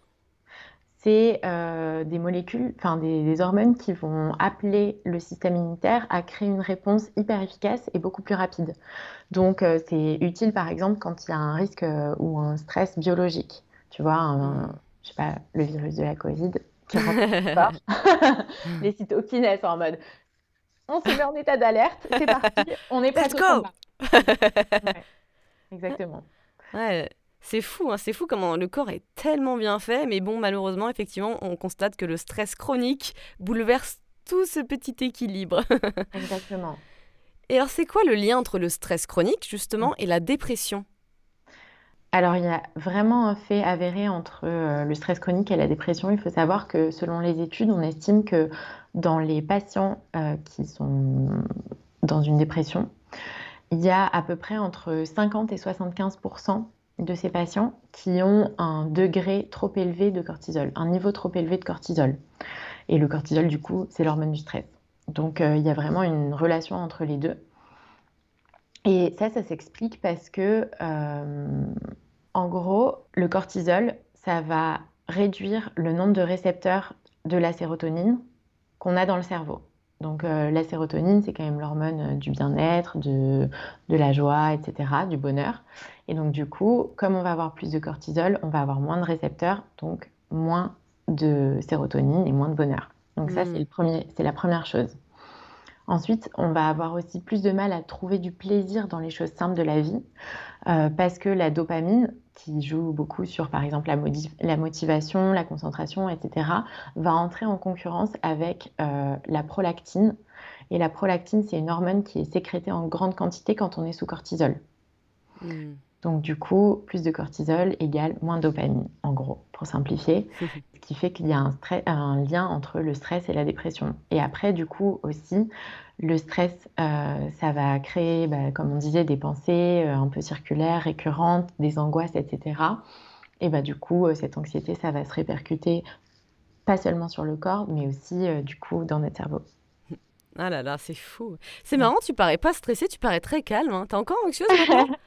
C'est euh, des molécules, enfin des, hormones qui vont appeler le système immunitaire à créer une réponse hyper efficace et beaucoup plus rapide. Donc, c'est utile, par exemple, quand il y a un risque ou un stress biologique. Tu vois, un, je sais pas, le virus de la Covid qui rentre. Les cytokines, elles sont en mode on se met en état d'alerte, c'est parti, on est prêt Let's go Exactement. Ouais, c'est fou, hein, c'est fou comment le corps est tellement bien fait, mais bon, malheureusement, effectivement, on constate que le stress chronique bouleverse tout ce petit équilibre. Exactement. Et alors, c'est quoi le lien entre le stress chronique, justement, mm. et la dépression? Alors, il y a vraiment un fait avéré entre euh, le stress chronique et la dépression. Il faut savoir que selon les études, on estime que dans les patients euh, qui sont dans une dépression, il y a à peu près entre 50 et 75 de ces patients qui ont un degré trop élevé de cortisol, un niveau trop élevé de cortisol. Et le cortisol, du coup, c'est l'hormone du stress. Donc, euh, il y a vraiment une relation entre les deux. Et ça, ça s'explique parce que en gros, le cortisol, ça va réduire le nombre de récepteurs de la sérotonine qu'on a dans le cerveau. Donc euh, la sérotonine, c'est quand même l'hormone euh, du bien-être, de, la joie, etc., du bonheur. Et donc du coup, comme on va avoir plus de cortisol, on va avoir moins de récepteurs, donc moins de sérotonine et moins de bonheur. Donc ça, c'est hmm. la première chose. Ensuite, on va avoir aussi plus de mal à trouver du plaisir dans les choses simples de la vie euh, parce que la dopamine, qui joue beaucoup sur par exemple la, motivation, la concentration, etc., va entrer en concurrence avec euh, la prolactine. Et la prolactine, c'est une hormone qui est sécrétée en grande quantité quand on est sous cortisol. Hmm. Donc du coup, plus de cortisol égale moins de dopamine, en gros, pour simplifier. ce qui fait qu'il y a un, un, lien entre le stress et la dépression. Et après, du coup, aussi, le stress, euh, ça va créer, bah, comme on disait, des pensées euh, un peu circulaires, récurrentes, des angoisses, etc. Et bah, du coup, euh, cette anxiété, ça va se répercuter pas seulement sur le corps, mais aussi, du coup, dans notre cerveau. Ah là là, c'est fou. C'est marrant, tu parais pas stressée, tu parais très calme. Hein. T'es encore anxieuse maintenant?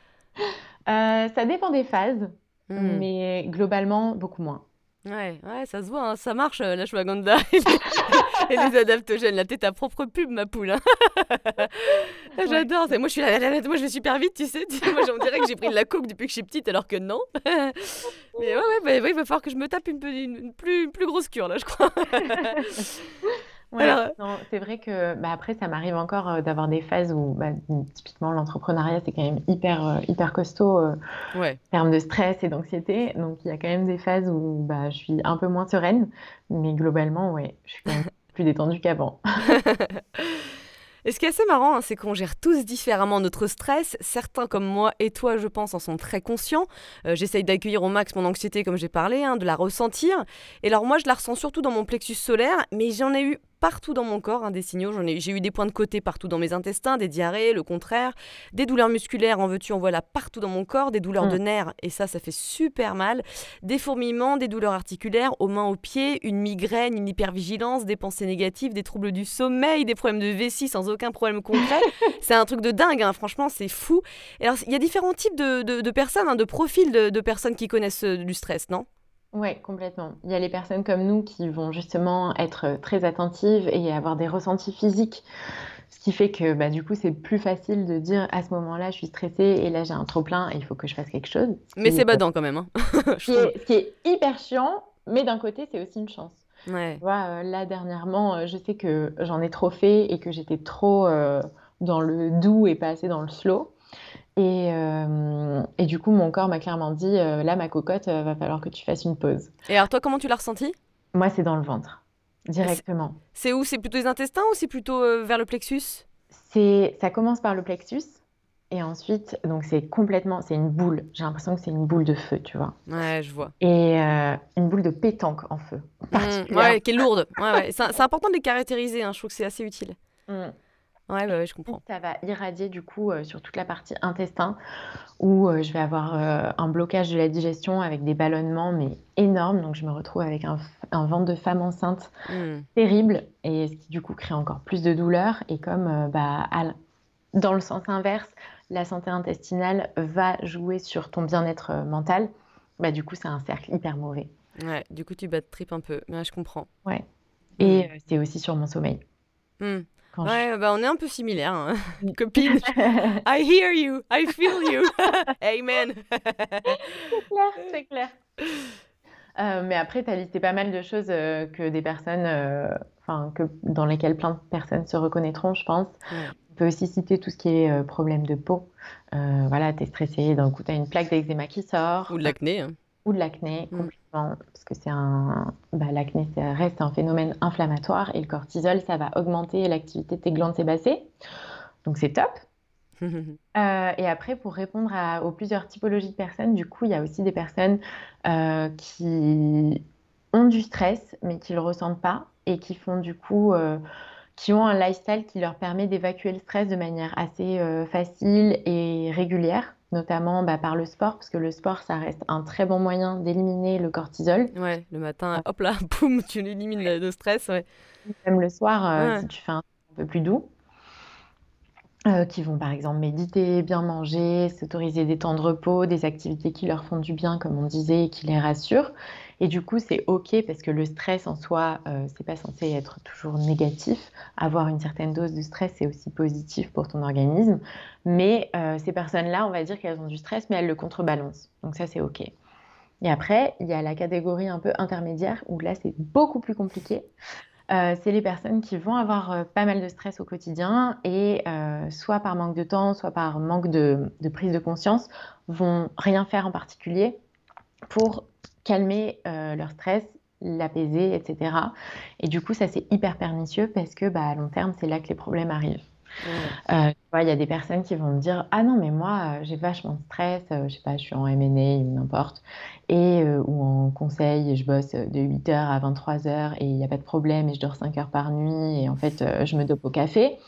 Euh, ça dépend des phases, hmm. mais globalement, beaucoup moins. Ouais, ouais, ça se voit, hein. ça marche euh, la Shwaganda et, les, et les adaptogènes. La tête ta propre pub, ma poule. Hein. J'adore. Moi, je suis moi, je vais super vite, tu sais. Moi, on dirait que j'ai pris de la coke depuis que je suis petite, alors que non. Mais ouais, ouais, bah, il va falloir que je me tape une, une, plus, une plus grosse cure là, je crois. C'est vrai que bah, après, ça m'arrive encore euh, d'avoir des phases où bah, typiquement l'entrepreneuriat, c'est quand même hyper, euh, hyper costaud euh, en termes de stress et d'anxiété. Donc il y a quand même des phases où bah, je suis un peu moins sereine, mais globalement, ouais, je suis quand même plus détendue qu'avant. Et ce qui est assez marrant, hein, c'est qu'on gère tous différemment notre stress. Certains comme moi et toi, je pense, en sont très conscients. J'essaye d'accueillir au max mon anxiété, comme j'ai parlé, hein, de la ressentir. Et alors moi, je la ressens surtout dans mon plexus solaire, mais j'en ai eu partout dans mon corps, hein, des signaux. J'ai eu des points de côté partout dans mes intestins, des diarrhées, le contraire, des douleurs musculaires, en veux-tu, en voilà, partout dans mon corps, des douleurs de mm. nerfs, et ça, ça fait super mal, des fourmillements, des douleurs articulaires, aux mains, aux pieds, une migraine, une hypervigilance, des pensées négatives, des troubles du sommeil, des problèmes de vessie sans aucun problème concret. c'est un truc de dingue, hein, franchement, c'est fou. alors, il y a différents types de, personnes, hein, de profils de personnes qui connaissent euh, du stress, non? Oui, complètement. Il y a les personnes comme nous qui vont justement être très attentives et avoir des ressentis physiques. Ce qui fait que bah, du coup, c'est plus facile de dire à ce moment-là, je suis stressée et là, j'ai un trop-plein et il faut que je fasse quelque chose. Mais c'est badant quand même. Hein. ce, qui est, hyper chiant, mais d'un côté, c'est aussi une chance. Ouais. Tu vois, euh, là, dernièrement, euh, je sais que j'en ai trop fait et que j'étais trop euh, dans le doux et pas assez dans le slow. Et, euh, et, du coup, mon corps m'a clairement dit euh, là, ma cocotte, euh, va falloir que tu fasses une pause. Et alors, toi, comment tu l'as ressenti Moi, c'est dans le ventre, directement. C'est où? C'est plutôt les intestins ou c'est plutôt vers le plexus? C'est, ça commence par le plexus. Et ensuite, donc c'est complètement, c'est une boule. J'ai l'impression que c'est une boule de feu, tu vois. Ouais, je vois. Et une boule de pétanque en feu. Mmh, ouais, qui est lourde. Ouais, ouais. C'est, important de les caractériser. Hein. Je trouve que c'est assez utile. Mmh. Ouais, je comprends. Ça va irradier du coup euh, sur toute la partie intestin où euh, je vais avoir euh, un blocage de la digestion avec des ballonnements mais énormes. Donc je me retrouve avec un, ventre de femme enceinte mmh. terrible et ce qui du coup crée encore plus de douleur. Et comme bah, dans le sens inverse, la santé intestinale va jouer sur ton bien-être mental, bah, du coup, c'est un cercle hyper mauvais. Ouais, du coup, tu bats de trip un peu. Mais je comprends. Ouais. Et mmh. c'est aussi sur mon sommeil. Mmh. Ouais, bah on est un peu similaires, hein. copine. I hear you, I feel you. Amen. c'est clair, c'est clair. Euh, mais après, tu as listé pas mal de choses euh, que des personnes, euh, enfin, que, dans lesquelles plein de personnes se reconnaîtront, je pense. On peut aussi citer tout ce qui est problème de peau. voilà, tu es stressé, d'un coup, tu as une plaque d'eczéma qui sort. Ou de l'acné. Hein. Ou de l'acné, mm. complètement. Parce que c'est un. Bah, l'acné, ça reste un phénomène inflammatoire et le cortisol, ça va augmenter l'activité de tes glandes sébacées. Donc, c'est top. Euh, et après, pour répondre aux plusieurs typologies de personnes, du coup, il y a aussi des personnes euh, qui ont du stress, mais qui ne le ressentent pas et qui font du coup, euh, qui ont un lifestyle qui leur permet d'évacuer le stress de manière assez facile et régulière, notamment bah, par le sport, parce que le sport, ça reste un très bon moyen d'éliminer le cortisol. Ouais, le matin, hop là, boum, tu l'élimines le stress, ouais. Même le soir, si tu fais un peu plus doux. Euh, qui vont par exemple méditer, bien manger, s'autoriser des temps de repos, des activités qui leur font du bien, comme on disait, et qui les rassurent. Et du coup, c'est OK parce que le stress en soi, euh, c'est pas censé être toujours négatif. Avoir une certaine dose de stress, c'est aussi positif pour ton organisme. Mais euh, ces personnes-là, on va dire qu'elles ont du stress, mais elles le contrebalancent. Donc ça, c'est OK. Et après, il y a la catégorie un peu intermédiaire où là, c'est beaucoup plus compliqué. Euh, c'est les personnes qui vont avoir euh, pas mal de stress au quotidien et soit par manque de temps, soit par manque de, prise de conscience, vont rien faire en particulier pour calmer leur stress, l'apaiser, etc. Et du coup, ça c'est hyper pernicieux parce que bah, à long terme, c'est là que les problèmes arrivent. Euh, il y a des personnes qui vont me dire Ah non, mais moi, euh, j'ai vachement de stress, euh, je sais pas, je suis en MA ou n'importe, et, ou en conseil, et je bosse de 8h à 23h, et il n'y a pas de problème, et je dors 5 heures par nuit, et en fait, je me dope au café.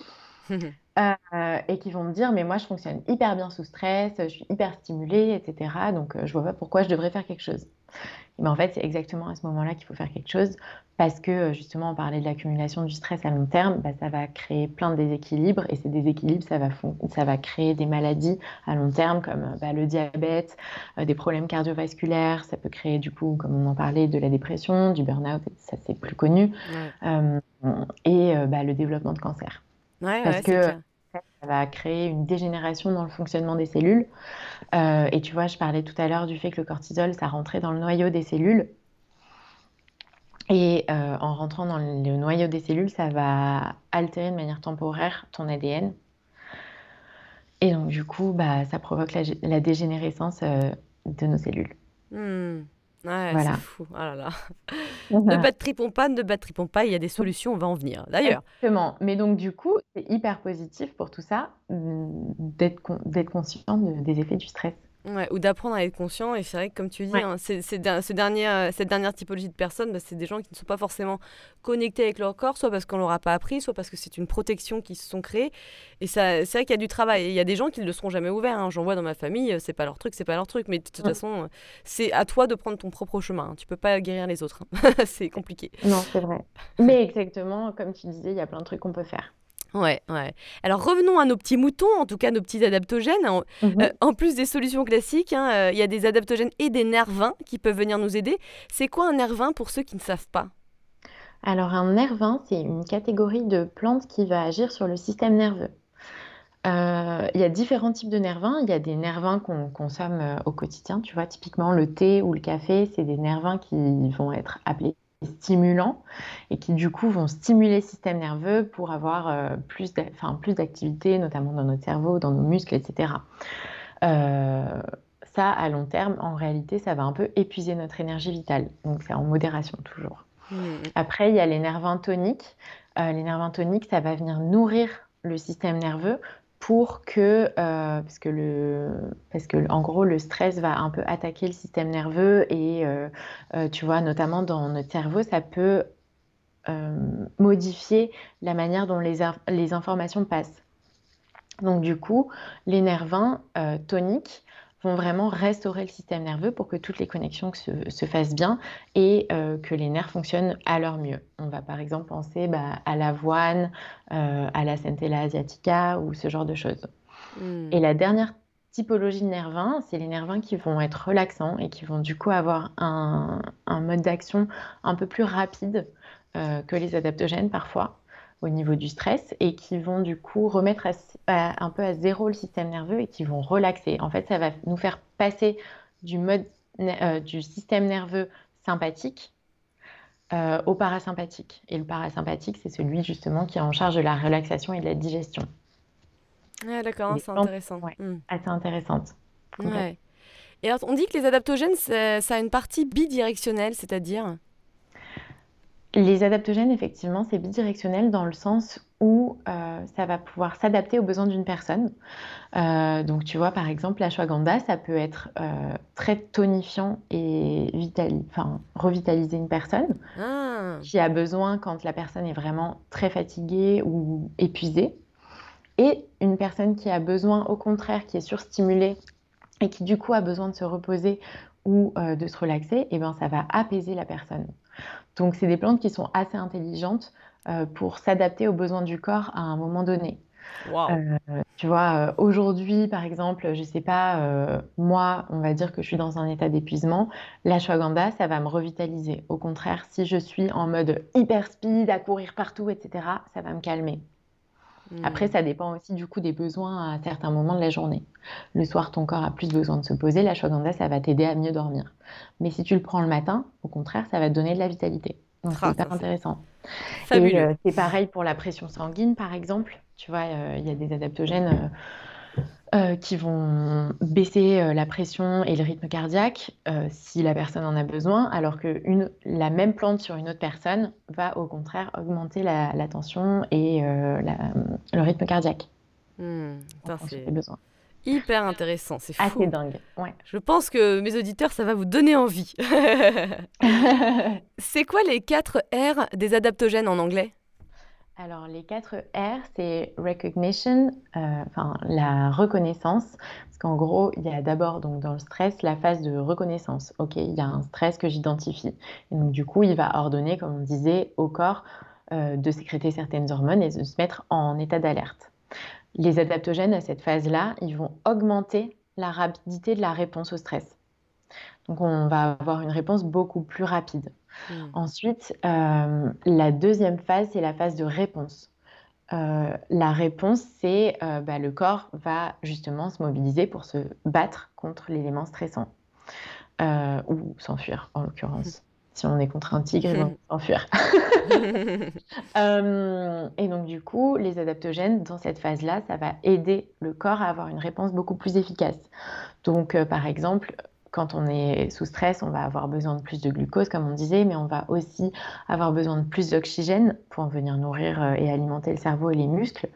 et qui vont me dire Mais moi, je fonctionne hyper bien sous stress, je suis hyper stimulée, etc. Donc, je vois pas pourquoi je devrais faire quelque chose. Mais en fait, c'est exactement à ce moment-là qu'il faut faire quelque chose parce que euh, justement, on parlait de l'accumulation du stress à long terme, bah, ça va créer plein de déséquilibres et ces déséquilibres, ça va, ça va créer des maladies à long terme comme euh, bah, le diabète, euh, des problèmes cardiovasculaires, ça peut créer du coup, comme on en parlait, de la dépression, du burn-out, ça c'est plus connu, et bah, le développement de cancer. parce que ça va créer une dégénération dans le fonctionnement des cellules. et tu vois, je parlais tout à l'heure du fait que le cortisol, ça rentrait dans le noyau des cellules. Et euh, en rentrant dans le noyau des cellules, ça va altérer de manière temporaire ton ADN. Et donc, du coup, bah, ça provoque la, dégénérescence euh, de nos cellules. Mmh. Ouais, c'est fou. Oh là là. ne tripons pas, ne pas de tripons pas, il y a des solutions, on va en venir. D'ailleurs. Exactement. Mais donc, du coup, c'est hyper positif pour tout ça mmh, d'être conscient des effets du stress ou d'apprendre à être conscient. Et c'est vrai que, comme tu dis, hein, ce dernier, cette dernière typologie de personnes, bah, c'est des gens qui ne sont pas forcément connectés avec leur corps, soit parce qu'on ne leur a pas appris, soit parce que c'est une protection qui se sont créées. Et ça, c'est vrai qu'il y a du travail. il y a des gens qui ne le seront jamais ouverts. Hein. J'en vois dans ma famille, euh, c'est pas leur truc, c'est pas leur truc. Mais de toute façon, euh, c'est à toi de prendre ton propre chemin. Hein. Tu peux pas guérir les autres. c'est compliqué. Non, c'est vrai. Mais exactement, comme tu disais, il y a plein de trucs qu'on peut faire. Ouais, ouais. Alors revenons à nos petits moutons, en tout cas nos petits adaptogènes. En, mhm. euh, plus des solutions classiques, hein, euh, il y a des adaptogènes et des nervins qui peuvent venir nous aider. C'est quoi un nervin pour ceux qui ne savent pas? Alors un nervin, c'est une catégorie de plantes qui va agir sur le système nerveux. Euh, il y a différents types de nervins. Il y a des nervins qu'on consomme au quotidien. Tu vois, typiquement le thé ou le café, c'est des nervins qui vont être appelés stimulants et qui du coup vont stimuler le système nerveux pour avoir euh, plus d'activité, notamment dans notre cerveau, dans nos muscles, etc. Euh, ça, à long terme, en réalité, ça va un peu épuiser notre énergie vitale. Donc c'est en modération toujours. Mmh. Après, il y a les nervins toniques. Euh, les nervins toniques, ça va venir nourrir le système nerveux pour que, euh, parce que le, parce que en gros le stress va un peu attaquer le système nerveux et euh, euh, tu vois notamment dans notre cerveau ça peut modifier la manière dont les, les informations passent. Donc du coup les nervins toniques vont vraiment restaurer le système nerveux pour que toutes les connexions se, fassent bien et euh, que les nerfs fonctionnent à leur mieux. On va par exemple penser bah, à l'avoine, euh, à la centella asiatica ou ce genre de choses. Hmm. Et la dernière typologie de nervins, c'est les nervins qui vont être relaxants et qui vont du coup avoir un, mode d'action un peu plus rapide euh, que les adaptogènes parfois au niveau du stress et qui vont du coup remettre un peu à zéro le système nerveux et qui vont relaxer. En fait, ça va nous faire passer du mode euh, du système nerveux sympathique euh, au parasympathique. Et le parasympathique, c'est celui justement qui est en charge de la relaxation et de la digestion. Ah, d'accord, c'est intéressant. Ouais, hmm. Assez intéressante. Et alors, on dit que les adaptogènes, ça a une partie bidirectionnelle, c'est-à-dire les adaptogènes, effectivement, c'est bidirectionnel dans le sens où euh, ça va pouvoir s'adapter aux besoins d'une personne. Euh, donc, tu vois, par exemple, l'ashwagandha, ça peut être euh, très tonifiant et revitaliser une personne ah. qui a besoin quand la personne est vraiment très fatiguée ou épuisée. Et une personne qui a besoin, au contraire, qui est surstimulée et qui, du coup, a besoin de se reposer ou de se relaxer, et eh ben, ça va apaiser la personne. Donc, c'est des plantes qui sont assez intelligentes euh, pour s'adapter aux besoins du corps à un moment donné. Euh, tu vois, euh, aujourd'hui, par exemple, je sais pas, moi, on va dire que je suis dans un état d'épuisement. L'ashwagandha, ça va me revitaliser. Au contraire, si je suis en mode hyper speed, à courir partout, etc., ça va me calmer. Après, hmm. ça dépend aussi du coup des besoins à certains moments de la journée. Le soir, ton corps a plus besoin de se poser. La shwagandha, ça va t'aider à mieux dormir. Mais si tu le prends le matin, au contraire, ça va te donner de la vitalité. Donc, c'est hyper intéressant. Fabuleux. Et c'est pareil pour la pression sanguine, par exemple. Tu vois, euh, il y a des adaptogènes. Euh, euh, qui vont baisser euh, la pression et le rythme cardiaque euh, si la personne en a besoin, alors que une, la même plante sur une autre personne va au contraire augmenter la, tension et le rythme cardiaque. Mmh, c'est hyper intéressant, c'est fou. Assez dingue, ouais. Je pense que mes auditeurs, ça va vous donner envie. c'est quoi les 4 R des adaptogènes en anglais? Alors, les quatre R, c'est recognition, euh, enfin la reconnaissance, parce qu'en gros, il y a d'abord donc dans le stress la phase de reconnaissance. Ok, il y a un stress que j'identifie, et donc du coup, il va ordonner, comme on disait, au corps euh, de sécréter certaines hormones et de se mettre en état d'alerte. Les adaptogènes à cette phase-là, ils vont augmenter la rapidité de la réponse au stress. Donc, on va avoir une réponse beaucoup plus rapide. Mmh. Ensuite, euh, la deuxième phase, c'est la phase de réponse. Euh, la réponse, c'est euh, bah, le corps va justement se mobiliser pour se battre contre l'élément stressant ou s'enfuir en l'occurrence. Si on est contre un tigre, il va s'enfuir. et donc du coup, les adaptogènes, dans cette phase-là, ça va aider le corps à avoir une réponse beaucoup plus efficace. Donc par exemple, quand on est sous stress, on va avoir besoin de plus de glucose, comme on disait, mais on va aussi avoir besoin de plus d'oxygène pour venir nourrir euh, et alimenter le cerveau et les muscles.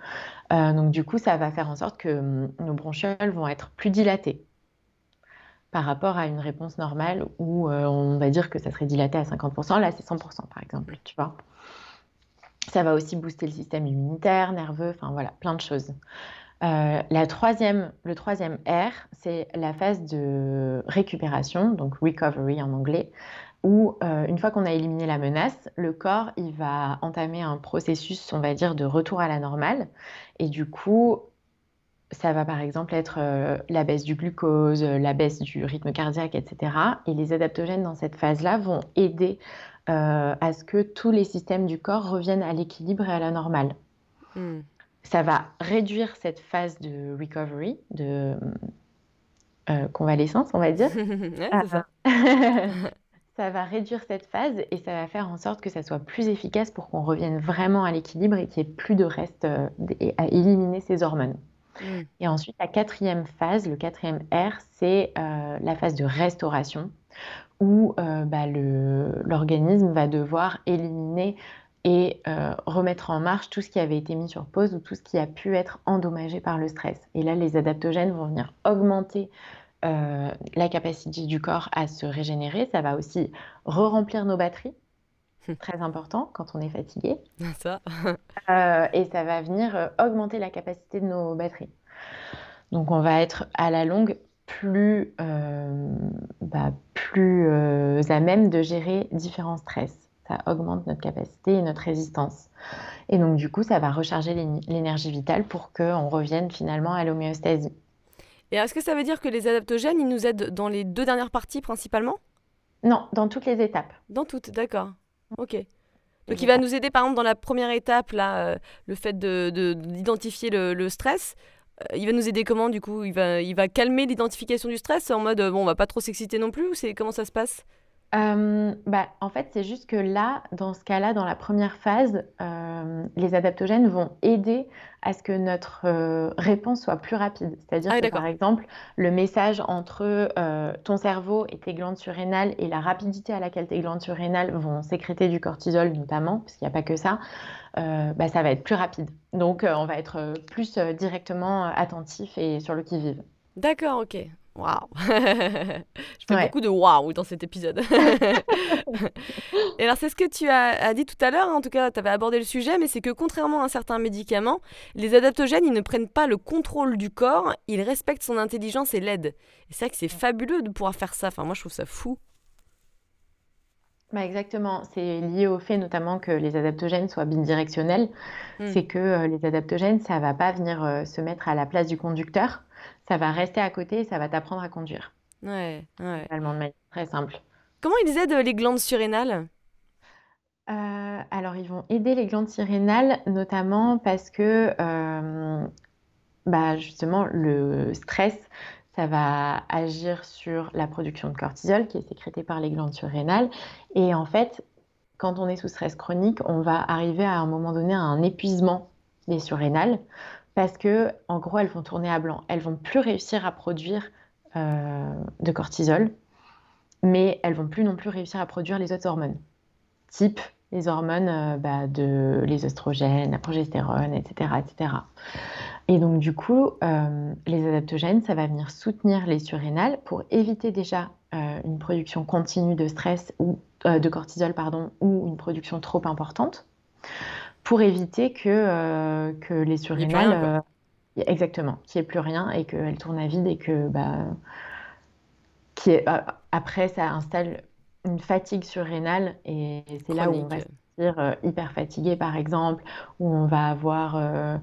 Euh, donc du coup, ça va faire en sorte que hum, nos bronchioles vont être plus dilatées par rapport à une réponse normale où euh, on va dire que ça serait dilaté à 50%. Là, c'est 100% par exemple, tu vois. Ça va aussi booster le système immunitaire, nerveux, enfin voilà, plein de choses. Euh, la troisième, le troisième R, c'est la phase de récupération, donc recovery en anglais, où euh, une fois qu'on a éliminé la menace, le corps il va entamer un processus, on va dire, de retour à la normale. Et du coup, ça va par exemple être euh, la baisse du glucose, la baisse du rythme cardiaque, etc. Et les adaptogènes dans cette phase-là vont aider à ce que tous les systèmes du corps reviennent à l'équilibre et à la normale. Hmm ça va réduire cette phase de recovery, de euh, convalescence, on va dire. ça. ça va réduire cette phase et ça va faire en sorte que ça soit plus efficace pour qu'on revienne vraiment à l'équilibre et qu'il n'y ait plus de reste euh, à éliminer ces hormones. Mm. Et ensuite, la quatrième phase, le quatrième R, c'est euh, la phase de restauration où bah, l'organisme va devoir éliminer et euh, remettre en marche tout ce qui avait été mis sur pause ou tout ce qui a pu être endommagé par le stress. Et là, les adaptogènes vont venir augmenter euh, la capacité du corps à se régénérer. Ça va aussi re-remplir nos batteries. Très important quand on est fatigué. Ça. Euh, et ça va venir augmenter la capacité de nos batteries. Donc on va être à la longue plus, bah, plus à même de gérer différents stress. Ça augmente notre capacité et notre résistance. Et donc, du coup, ça va recharger l'énergie vitale pour qu'on revienne finalement à l'homéostasie. Et est-ce que ça veut dire que les adaptogènes, ils nous aident dans les deux dernières parties principalement? Non, dans toutes les étapes. Dans toutes, d'accord. Ok. Donc il va nous aider par exemple dans la première étape, là, euh, le fait d'identifier de, le, stress. Euh, il va nous aider comment du coup? Il va, il va calmer l'identification du stress en mode bon on va pas trop s'exciter non plus ou c'est comment ça se passe? Euh, bah, en fait, c'est juste que là, dans ce cas-là, dans la première phase, euh, les adaptogènes vont aider à ce que notre euh, réponse soit plus rapide. C'est-à-dire ah que, par exemple, le message entre ton cerveau et tes glandes surrénales et la rapidité à laquelle tes glandes surrénales vont sécréter du cortisol, notamment, parce qu'il n'y a pas que ça, bah, ça va être plus rapide. Donc, on va être plus directement attentif et sur le qui-vive. D'accord, ok. Waouh Je fais beaucoup de waouh dans cet épisode. et alors, c'est ce que tu as, dit tout à l'heure, hein, en tout cas, tu avais abordé le sujet, mais c'est que contrairement à certains médicaments, les adaptogènes, ils ne prennent pas le contrôle du corps, ils respectent son intelligence et l'aident. Et c'est vrai que c'est fabuleux de pouvoir faire ça. Enfin, moi, je trouve ça fou. Bah exactement, c'est lié au fait notamment que les adaptogènes soient bidirectionnels. Hmm. C'est que euh, les adaptogènes, ça va pas venir euh, se mettre à la place du conducteur ça va rester à côté et ça va t'apprendre à conduire. Ouais, ouais. très simple. Comment ils aident les glandes surrénales? Euh, alors, ils vont aider les glandes surrénales, notamment parce que, euh, bah, justement, le stress, ça va agir sur la production de cortisol qui est sécrétée par les glandes surrénales. Et en fait, quand on est sous stress chronique, on va arriver à un moment donné à un épuisement des surrénales parce que en gros elles vont tourner à blanc. Elles vont plus réussir à produire euh, de cortisol, mais elles vont plus non plus réussir à produire les autres hormones, type les hormones euh, bah, de les oestrogènes, la progestérone, etc., etc. Et donc du coup, euh, les adaptogènes, ça va venir soutenir les surrénales pour éviter déjà une production continue de stress ou de cortisol pardon, ou une production trop importante pour éviter que, euh, que les surrénales. Euh, exactement, qu'il n'y ait plus rien et qu'elles tournent à vide et que. Bah, qui est, euh, après, ça installe une fatigue surrénale et c'est là où on va se sentir hyper fatigué, par exemple, où on va avoir.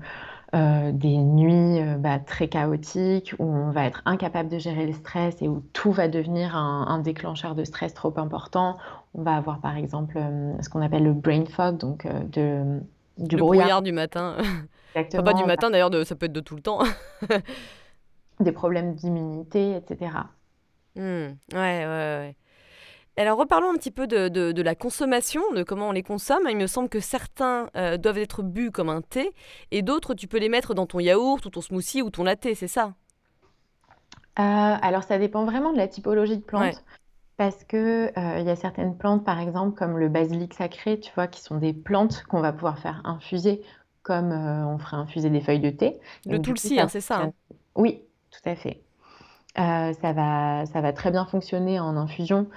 Des nuits bah, très chaotiques, où on va être incapable de gérer le stress et où tout va devenir un, un déclencheur de stress trop important. On va avoir par exemple ce qu'on appelle le brain fog, donc de du le brouillard. du matin. Exactement. pas du matin d'ailleurs, ça peut être de tout le temps. Des problèmes d'immunité, etc. Hmm. Ouais, ouais, ouais. Alors reparlons un petit peu de, de, la consommation, de comment on les consomme. Il me semble que certains euh, doivent être bu comme un thé et d'autres tu peux les mettre dans ton yaourt ou ton smoothie ou ton latte, c'est ça? Euh, Alors ça dépend vraiment de la typologie de plante. Parce que euh, il y a certaines plantes, par exemple, comme le basilic sacré, tu vois, qui sont des plantes qu'on va pouvoir faire infuser comme euh, on ferait infuser des feuilles de thé. Le tulsi, hein, c'est ça hein? Oui, tout à fait. Euh, ça va, ça va très bien fonctionner en infusion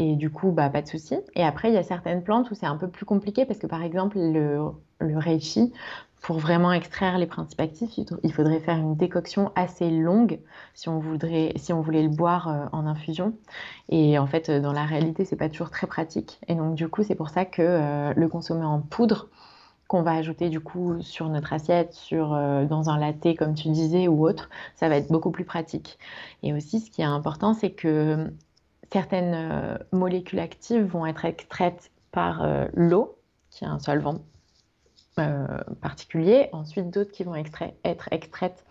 et du coup, bah, pas de souci. Et après, il y a certaines plantes où c'est un peu plus compliqué parce que, par exemple, le, le reishi, pour vraiment extraire les principes actifs, il faudrait faire une décoction assez longue si on, voudrait, si on voulait le boire euh, en infusion. Et en fait, dans la réalité, c'est pas toujours très pratique. Et donc, du coup, c'est pour ça que euh, le consommer en poudre, qu'on va ajouter du coup sur notre assiette, sur, euh, dans un latte, comme tu disais, ou autre, ça va être beaucoup plus pratique. Et aussi, ce qui est important, c'est que certaines molécules actives vont être extraites par l'eau, qui est un solvant euh, particuliers, ensuite d'autres qui vont être extraites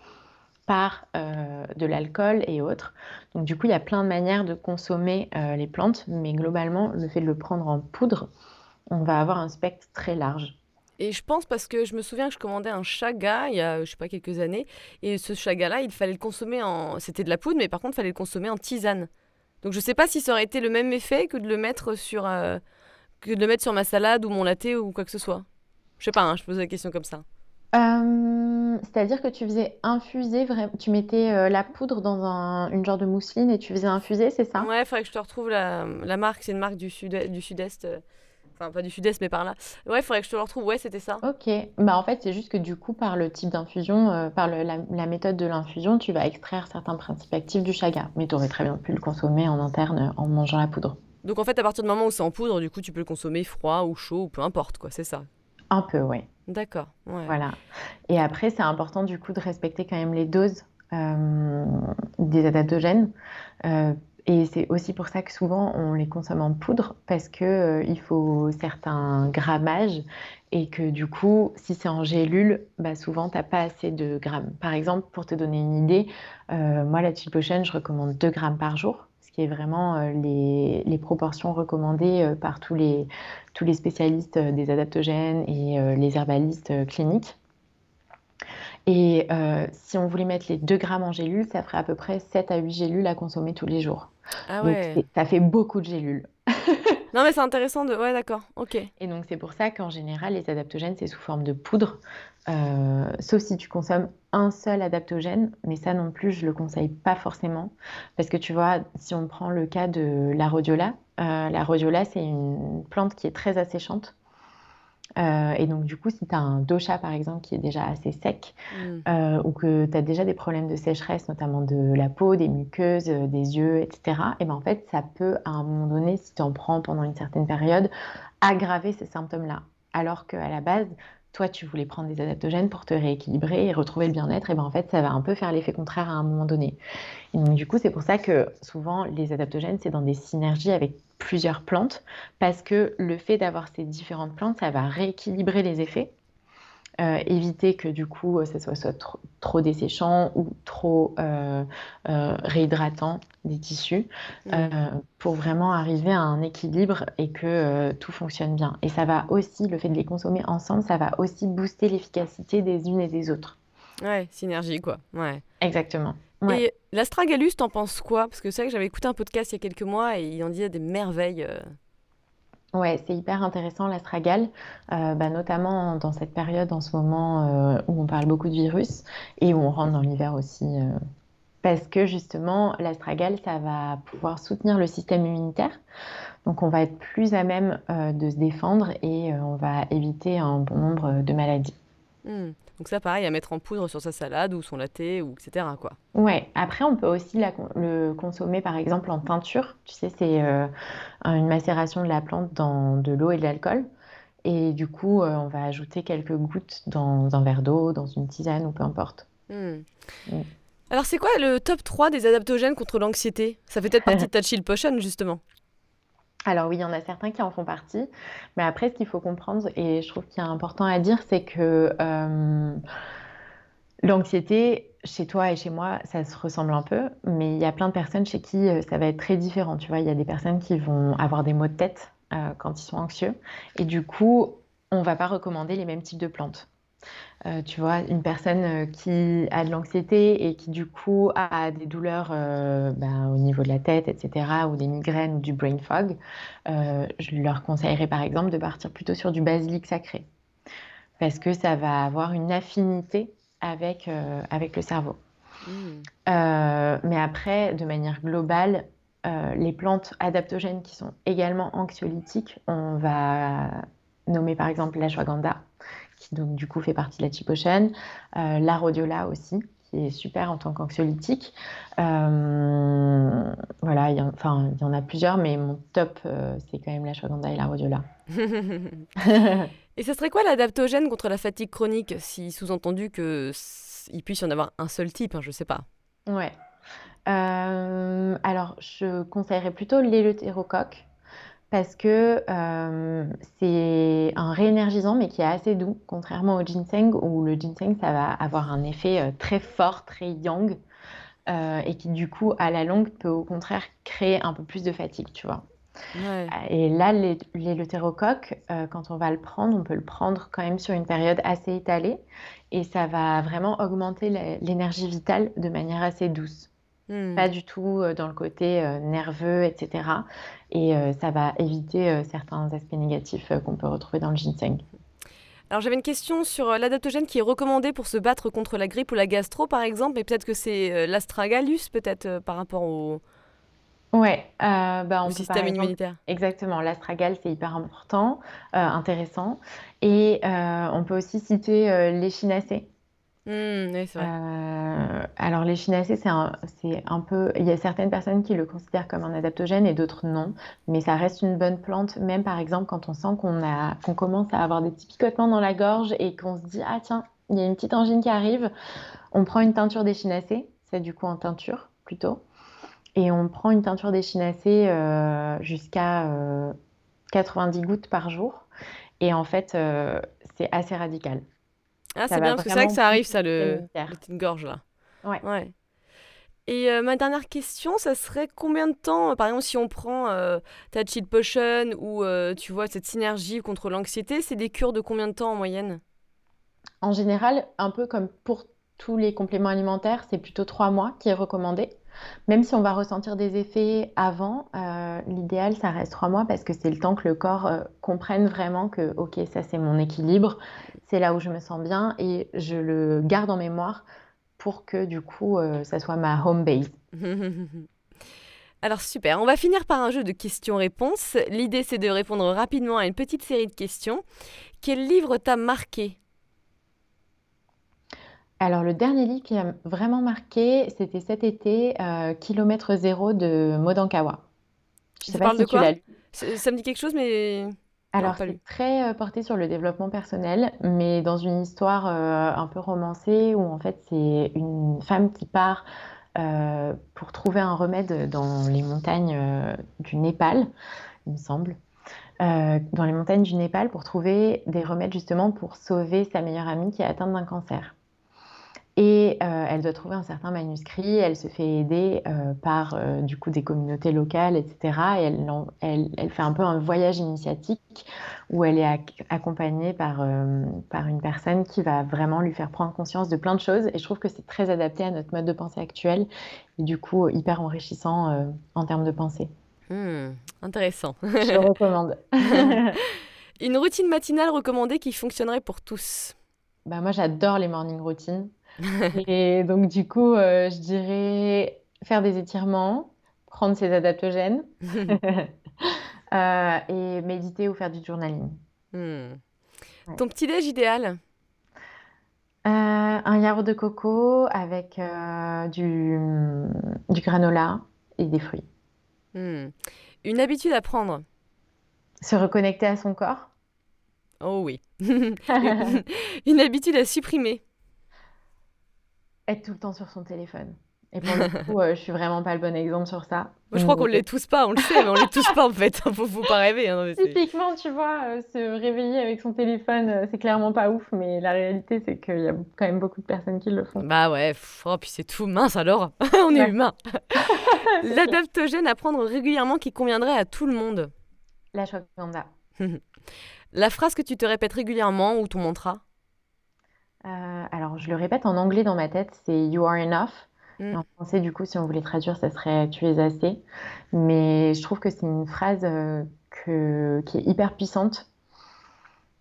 par euh, de l'alcool et autres. Donc du coup, il y a plein de manières de consommer euh, les plantes, mais globalement, le fait de le prendre en poudre, on va avoir un spectre très large. Et je pense parce que je me souviens que je commandais un chaga il y a, je sais pas, quelques années. Et ce chaga-là, il fallait le consommer en... C'était de la poudre, mais par contre, il fallait le consommer en tisane. Donc je ne sais pas si ça aurait été le même effet que de le mettre sur, que de le mettre sur ma salade ou mon latte ou quoi que ce soit. Je sais pas, hein, je pose la question comme ça. Euh, c'est-à-dire que tu faisais infuser, tu mettais euh, la poudre dans un, une genre de mousseline et tu faisais infuser, c'est ça? Ouais, il faudrait que je te retrouve la, la marque. C'est une marque du sud-est. Du sud-est. Enfin, pas du sud-est, mais par là. Ouais, il faudrait que je te le retrouve. Ouais, c'était ça. Ok. Bah, en fait, c'est juste que du coup, par le type d'infusion, euh, par le- la, la méthode de l'infusion, tu vas extraire certains principes actifs du chaga. Mais tu aurais très bien pu le consommer en interne en mangeant la poudre. Donc en fait, à partir du moment où c'est en poudre, du coup, tu peux le consommer froid ou chaud ou peu importe, quoi. C'est ça. Un peu, ouais. D'accord. Ouais. Voilà. Et après, c'est important du coup de respecter quand même les doses euh, des adaptogènes. Euh, et c'est aussi pour ça que souvent on les consomme en poudre parce que euh, il faut certains grammages et que du coup, si c'est en gélule, bah, souvent t'as pas assez de grammes. Par exemple, pour te donner une idée, euh, moi la Chill Potion, je recommande 2 grammes par jour, ce qui est vraiment euh, les, proportions recommandées par tous les, tous les spécialistes des adaptogènes et les herbalistes cliniques. Et si on voulait mettre les 2 grammes en gélule, ça ferait à peu près 7 à 8 gélules à consommer tous les jours. Ah ouais. ça fait beaucoup de gélules. Non, mais c'est intéressant de. Ouais, d'accord. Ok. Et donc c'est pour ça qu'en général, les adaptogènes, c'est sous forme de poudre, euh, sauf si tu consommes un seul adaptogène, mais ça non plus, je le conseille pas forcément, parce que tu vois, si on prend le cas de la rhodiola, euh, la rhodiola, c'est une plante qui est très asséchante. Euh, et donc du coup, si tu as un dosha, par exemple, qui est déjà assez sec, Hmm. euh, ou que tu as déjà des problèmes de sécheresse, notamment de la peau, des muqueuses, euh, des yeux, etc., et ben en fait, ça peut, à un moment donné, si tu en prends pendant une certaine période, aggraver ces symptômes-là. Alors qu'à la base, toi, tu voulais prendre des adaptogènes pour te rééquilibrer et retrouver le bien-être, et ben en fait, ça va un peu faire l'effet contraire à un moment donné. Et donc, du coup, c'est pour ça que souvent, les adaptogènes, c'est dans des synergies avec plusieurs plantes, parce que le fait d'avoir ces différentes plantes, ça va rééquilibrer les effets euh, éviter que du coup ça soit, soit trop, trop desséchant ou trop euh, euh, réhydratant des tissus euh, pour vraiment arriver à un équilibre et que euh, tout fonctionne bien. Et ça va aussi, le fait de les consommer ensemble, ça va aussi booster l'efficacité des unes et des autres. Ouais, synergie, quoi. Ouais. Exactement. Ouais. Et l'astragalus, t'en penses quoi? Parce que c'est vrai que j'avais écouté un podcast il y a quelques mois et il en disait des merveilles. Ouais, c'est hyper intéressant l'astragale, euh, bah, notamment dans cette période en ce moment euh, où on parle beaucoup de virus et où on rentre dans l'hiver aussi. euh, parce que justement, l'astragale, ça va pouvoir soutenir le système immunitaire. Donc on va être plus à même de se défendre et on va éviter un bon nombre de maladies. Hmm. Donc ça, pareil, à mettre en poudre sur sa salade ou son latte ou etc. Quoi. Ouais, après on peut aussi la le consommer par exemple en teinture. Tu sais, c'est euh, une macération de la plante dans de l'eau et de l'alcool. Et du coup, euh, on va ajouter quelques gouttes dans un verre d'eau, dans une tisane ou peu importe. Hmm. Mm. Alors c'est quoi le top 3 des adaptogènes contre l'anxiété? Ça fait peut-être partie de ta chill potion, justement. Alors oui, il y en a certains qui en font partie, mais après, ce qu'il faut comprendre, et je trouve qu'il est important à dire, c'est que euh, l'anxiété, chez toi et chez moi, ça se ressemble un peu, mais il y a plein de personnes chez qui euh, ça va être très différent. Tu vois, il y a des personnes qui vont avoir des maux de tête euh, quand ils sont anxieux, et du coup, on va pas recommander les mêmes types de plantes. Euh, tu vois, une personne euh, qui a de l'anxiété et qui du coup a des douleurs euh, ben, au niveau de la tête, etc., ou des migraines ou du brain fog, euh, je leur conseillerais par exemple de partir plutôt sur du basilic sacré, parce que ça va avoir une affinité avec, avec le cerveau. Euh, mais après, de manière globale, les plantes adaptogènes qui sont également anxiolytiques, on va nommer par exemple l'ashwagandha, qui donc du coup fait partie de la Chipotion, euh, la rhodiola aussi, qui est super en tant qu'anxiolytique. Euh, voilà, il y, en, enfin, il y en a plusieurs, mais mon top, euh, c'est quand même l'ashwagandha et la rhodiola. Et ce serait quoi l'adaptogène contre la fatigue chronique Si sous-entendu que s- il puisse y en avoir un seul type, hein, je sais pas. Ouais. Euh, alors, je conseillerais plutôt l'éleutérocoque parce que euh, c'est un réénergisant mais qui est assez doux, contrairement au ginseng où le ginseng ça va avoir un effet euh, très fort, très yang euh, et qui du coup à la longue peut au contraire créer un peu plus de fatigue, tu vois. Ouais. Et là, l'é- l'éleutérocoque, euh, quand on va le prendre, on peut le prendre quand même sur une période assez étalée et ça va vraiment augmenter l'énergie vitale de manière assez douce Hmm. pas du tout euh, dans le côté euh, nerveux, etc. Et euh, ça va éviter certains aspects négatifs qu'on peut retrouver dans le ginseng. Alors j'avais une question sur l'adaptogène qui est recommandé pour se battre contre la grippe ou la gastro par exemple, mais peut-être que c'est l'astragalus peut-être par rapport au... Ouais, euh, bah, on Le peut par système exemple immunitaire. exactement, l'astragale, c'est hyper important, intéressant et on peut aussi citer, l'échinacée. Mmh. Heu, alors l'échinacée, c'est un un peu il y a certaines personnes qui le considèrent comme un adaptogène et d'autres non, mais ça reste une bonne plante, même par exemple quand on sent qu'on commence à avoir des petits picotements dans la gorge et qu'on se dit: «Ah tiens, il y a une petite angine qui arrive», on prend une teinture d'échinacée, c'est du coup en teinture plutôt et on prend une teinture d'échinacée, heu, jusqu'à, heu, 90 gouttes par jour et en fait, c'est assez radical. Ah, c'est bien parce que c'est vrai que ça arrive ça, le gorges là. Ouais. Ouais et heu, ma dernière question, ça serait combien de temps, par exemple, si on prend, heu, ta chill potion ou heu, tu vois, cette synergie contre l'anxiété, c'est des cures de combien de temps en moyenne? En général, un peu comme pour tous les compléments alimentaires, c'est plutôt 3 mois qui est recommandé. Même si on va ressentir des effets avant, heu, l'idéal, ça reste 3 mois parce que c'est le temps que le corps, heu, comprenne vraiment que: «OK, ça, c'est mon équilibre, c'est là où je me sens bien» et je le garde en mémoire pour que du coup, heu, ça soit ma home base. Alors super, on va finir par un jeu de questions-réponses. L'idée, c'est de répondre rapidement à une petite série de questions. Quel livre t'a marqué? Alors le dernier livre qui m'a vraiment marqué, c'était cet été, heu, Kilomètre zéro de Maud Ankawa. Je sais Ça pas parle de tu quoi? l'as lu? Ç ça me dit quelque chose mais Alors c'est très, heu, porté sur le développement personnel, mais dans une histoire, heu, un peu romancée où en fait c'est une femme qui part, pour trouver un remède dans les montagnes, du Népal, il me semble. Dans les montagnes du Népal pour trouver des remèdes justement pour sauver sa meilleure amie qui est atteinte d'un cancer. Et heu, elle doit trouver un certain manuscrit, elle se fait aider, heu, par, heu, du coup des communautés locales et cetera et elle en elle elle fait un peu un voyage initiatique où elle est ac accompagnée par, par une personne qui va vraiment lui faire prendre conscience de plein de choses et je trouve que c'est très adapté à notre mode de pensée actuel et du coup hyper enrichissant, en termes de pensée. Mmh, intéressant. Je le recommande. Une routine matinale recommandée qui fonctionnerait pour tous? Bah, moi j'adore les morning routines et donc du coup, heu, je dirais faire des étirements, prendre ses adaptogènes, heu et méditer ou faire du journaling. Mmh. Ouais. Ton petit déj idéal? Heu, un yaourt de coco avec, du, du granola et des fruits. Mmh. Une habitude à prendre? Se reconnecter à son corps? Oh oui. Une habitude à supprimer? Être tout le temps sur son téléphone et pour le coup, heu, je suis vraiment pas le bon exemple sur ça, Moi, je crois qu'on mais l'est tous pas, on le sait, mais on l'est tous pas en fait, faut faut pas rêver, hein, non Typiquement, tu vois, heu, se réveiller avec son téléphone, heu, c'est clairement pas ouf, mais la réalité, c'est qu'il y a quand même beaucoup de personnes qui le font. Bah ouais, oh puis c'est tout, mince alors, on est humain. L'adaptogène à prendre régulièrement qui conviendrait à tout le monde? L'ashwagandha. La phrase que tu te répètes régulièrement ou ton mantra? Heu, alors je le répète en anglais dans ma tête, c'est «You are enough» Mmh. en français, du coup, si on voulait traduire, ça serait «Tu es assez», mais je trouve que c'est une phrase, que qui est hyper puissante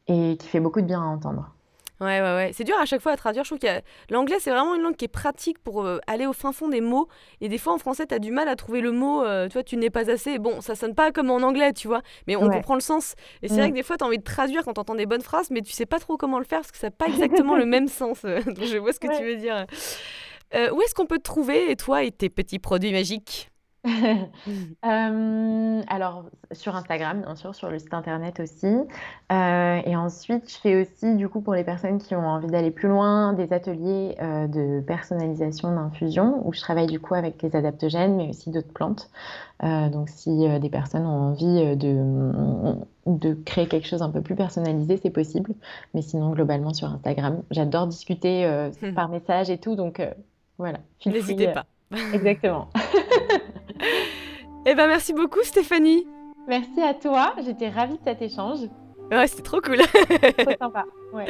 et qui fait beaucoup de bien à entendre. Ouais, ouais, ouais, c'est dur à chaque fois à traduire, je trouve a l'anglais, c'est vraiment une langue qui est pratique pour, heu, aller au fin fond des mots et des fois en français, tu as du mal à trouver le mot, heu, tu vois: «Tu n'es pas assez», bon, ça sonne pas comme en anglais, tu vois? Mais on Ouais. comprend le sens et c'est vrai Mmh. que des fois, tu as envie de traduire quand tu entends des bonnes phrases, mais tu sais pas trop comment le faire parce que ça a pas exactement le même sens, donc je vois ce que tu veux dire. Heu, où est-ce qu'on peut te trouver, et toi et tes petits produits magiques? Hem, alors sur Instagram, bien sûr, sur le site internet aussi, heu et ensuite je fais aussi, du coup, pour les personnes qui ont envie d'aller plus loin, des ateliers, heu, de personnalisation d'infusion où je travaille, du coup, avec les adaptogènes, mais aussi d'autres plantes. Donc si, des personnes ont envie, de, mmh, de créer quelque chose un peu plus personnalisé, c'est possible, mais sinon globalement sur Instagram. J'adore discuter, par message et tout, donc voilà, N'hésitez pas. Exactement. Eh bah, merci beaucoup Stéphanie. Merci à toi, j'étais ravie de cet échange. Ouais, c'était trop cool. Trop sympa, ouais.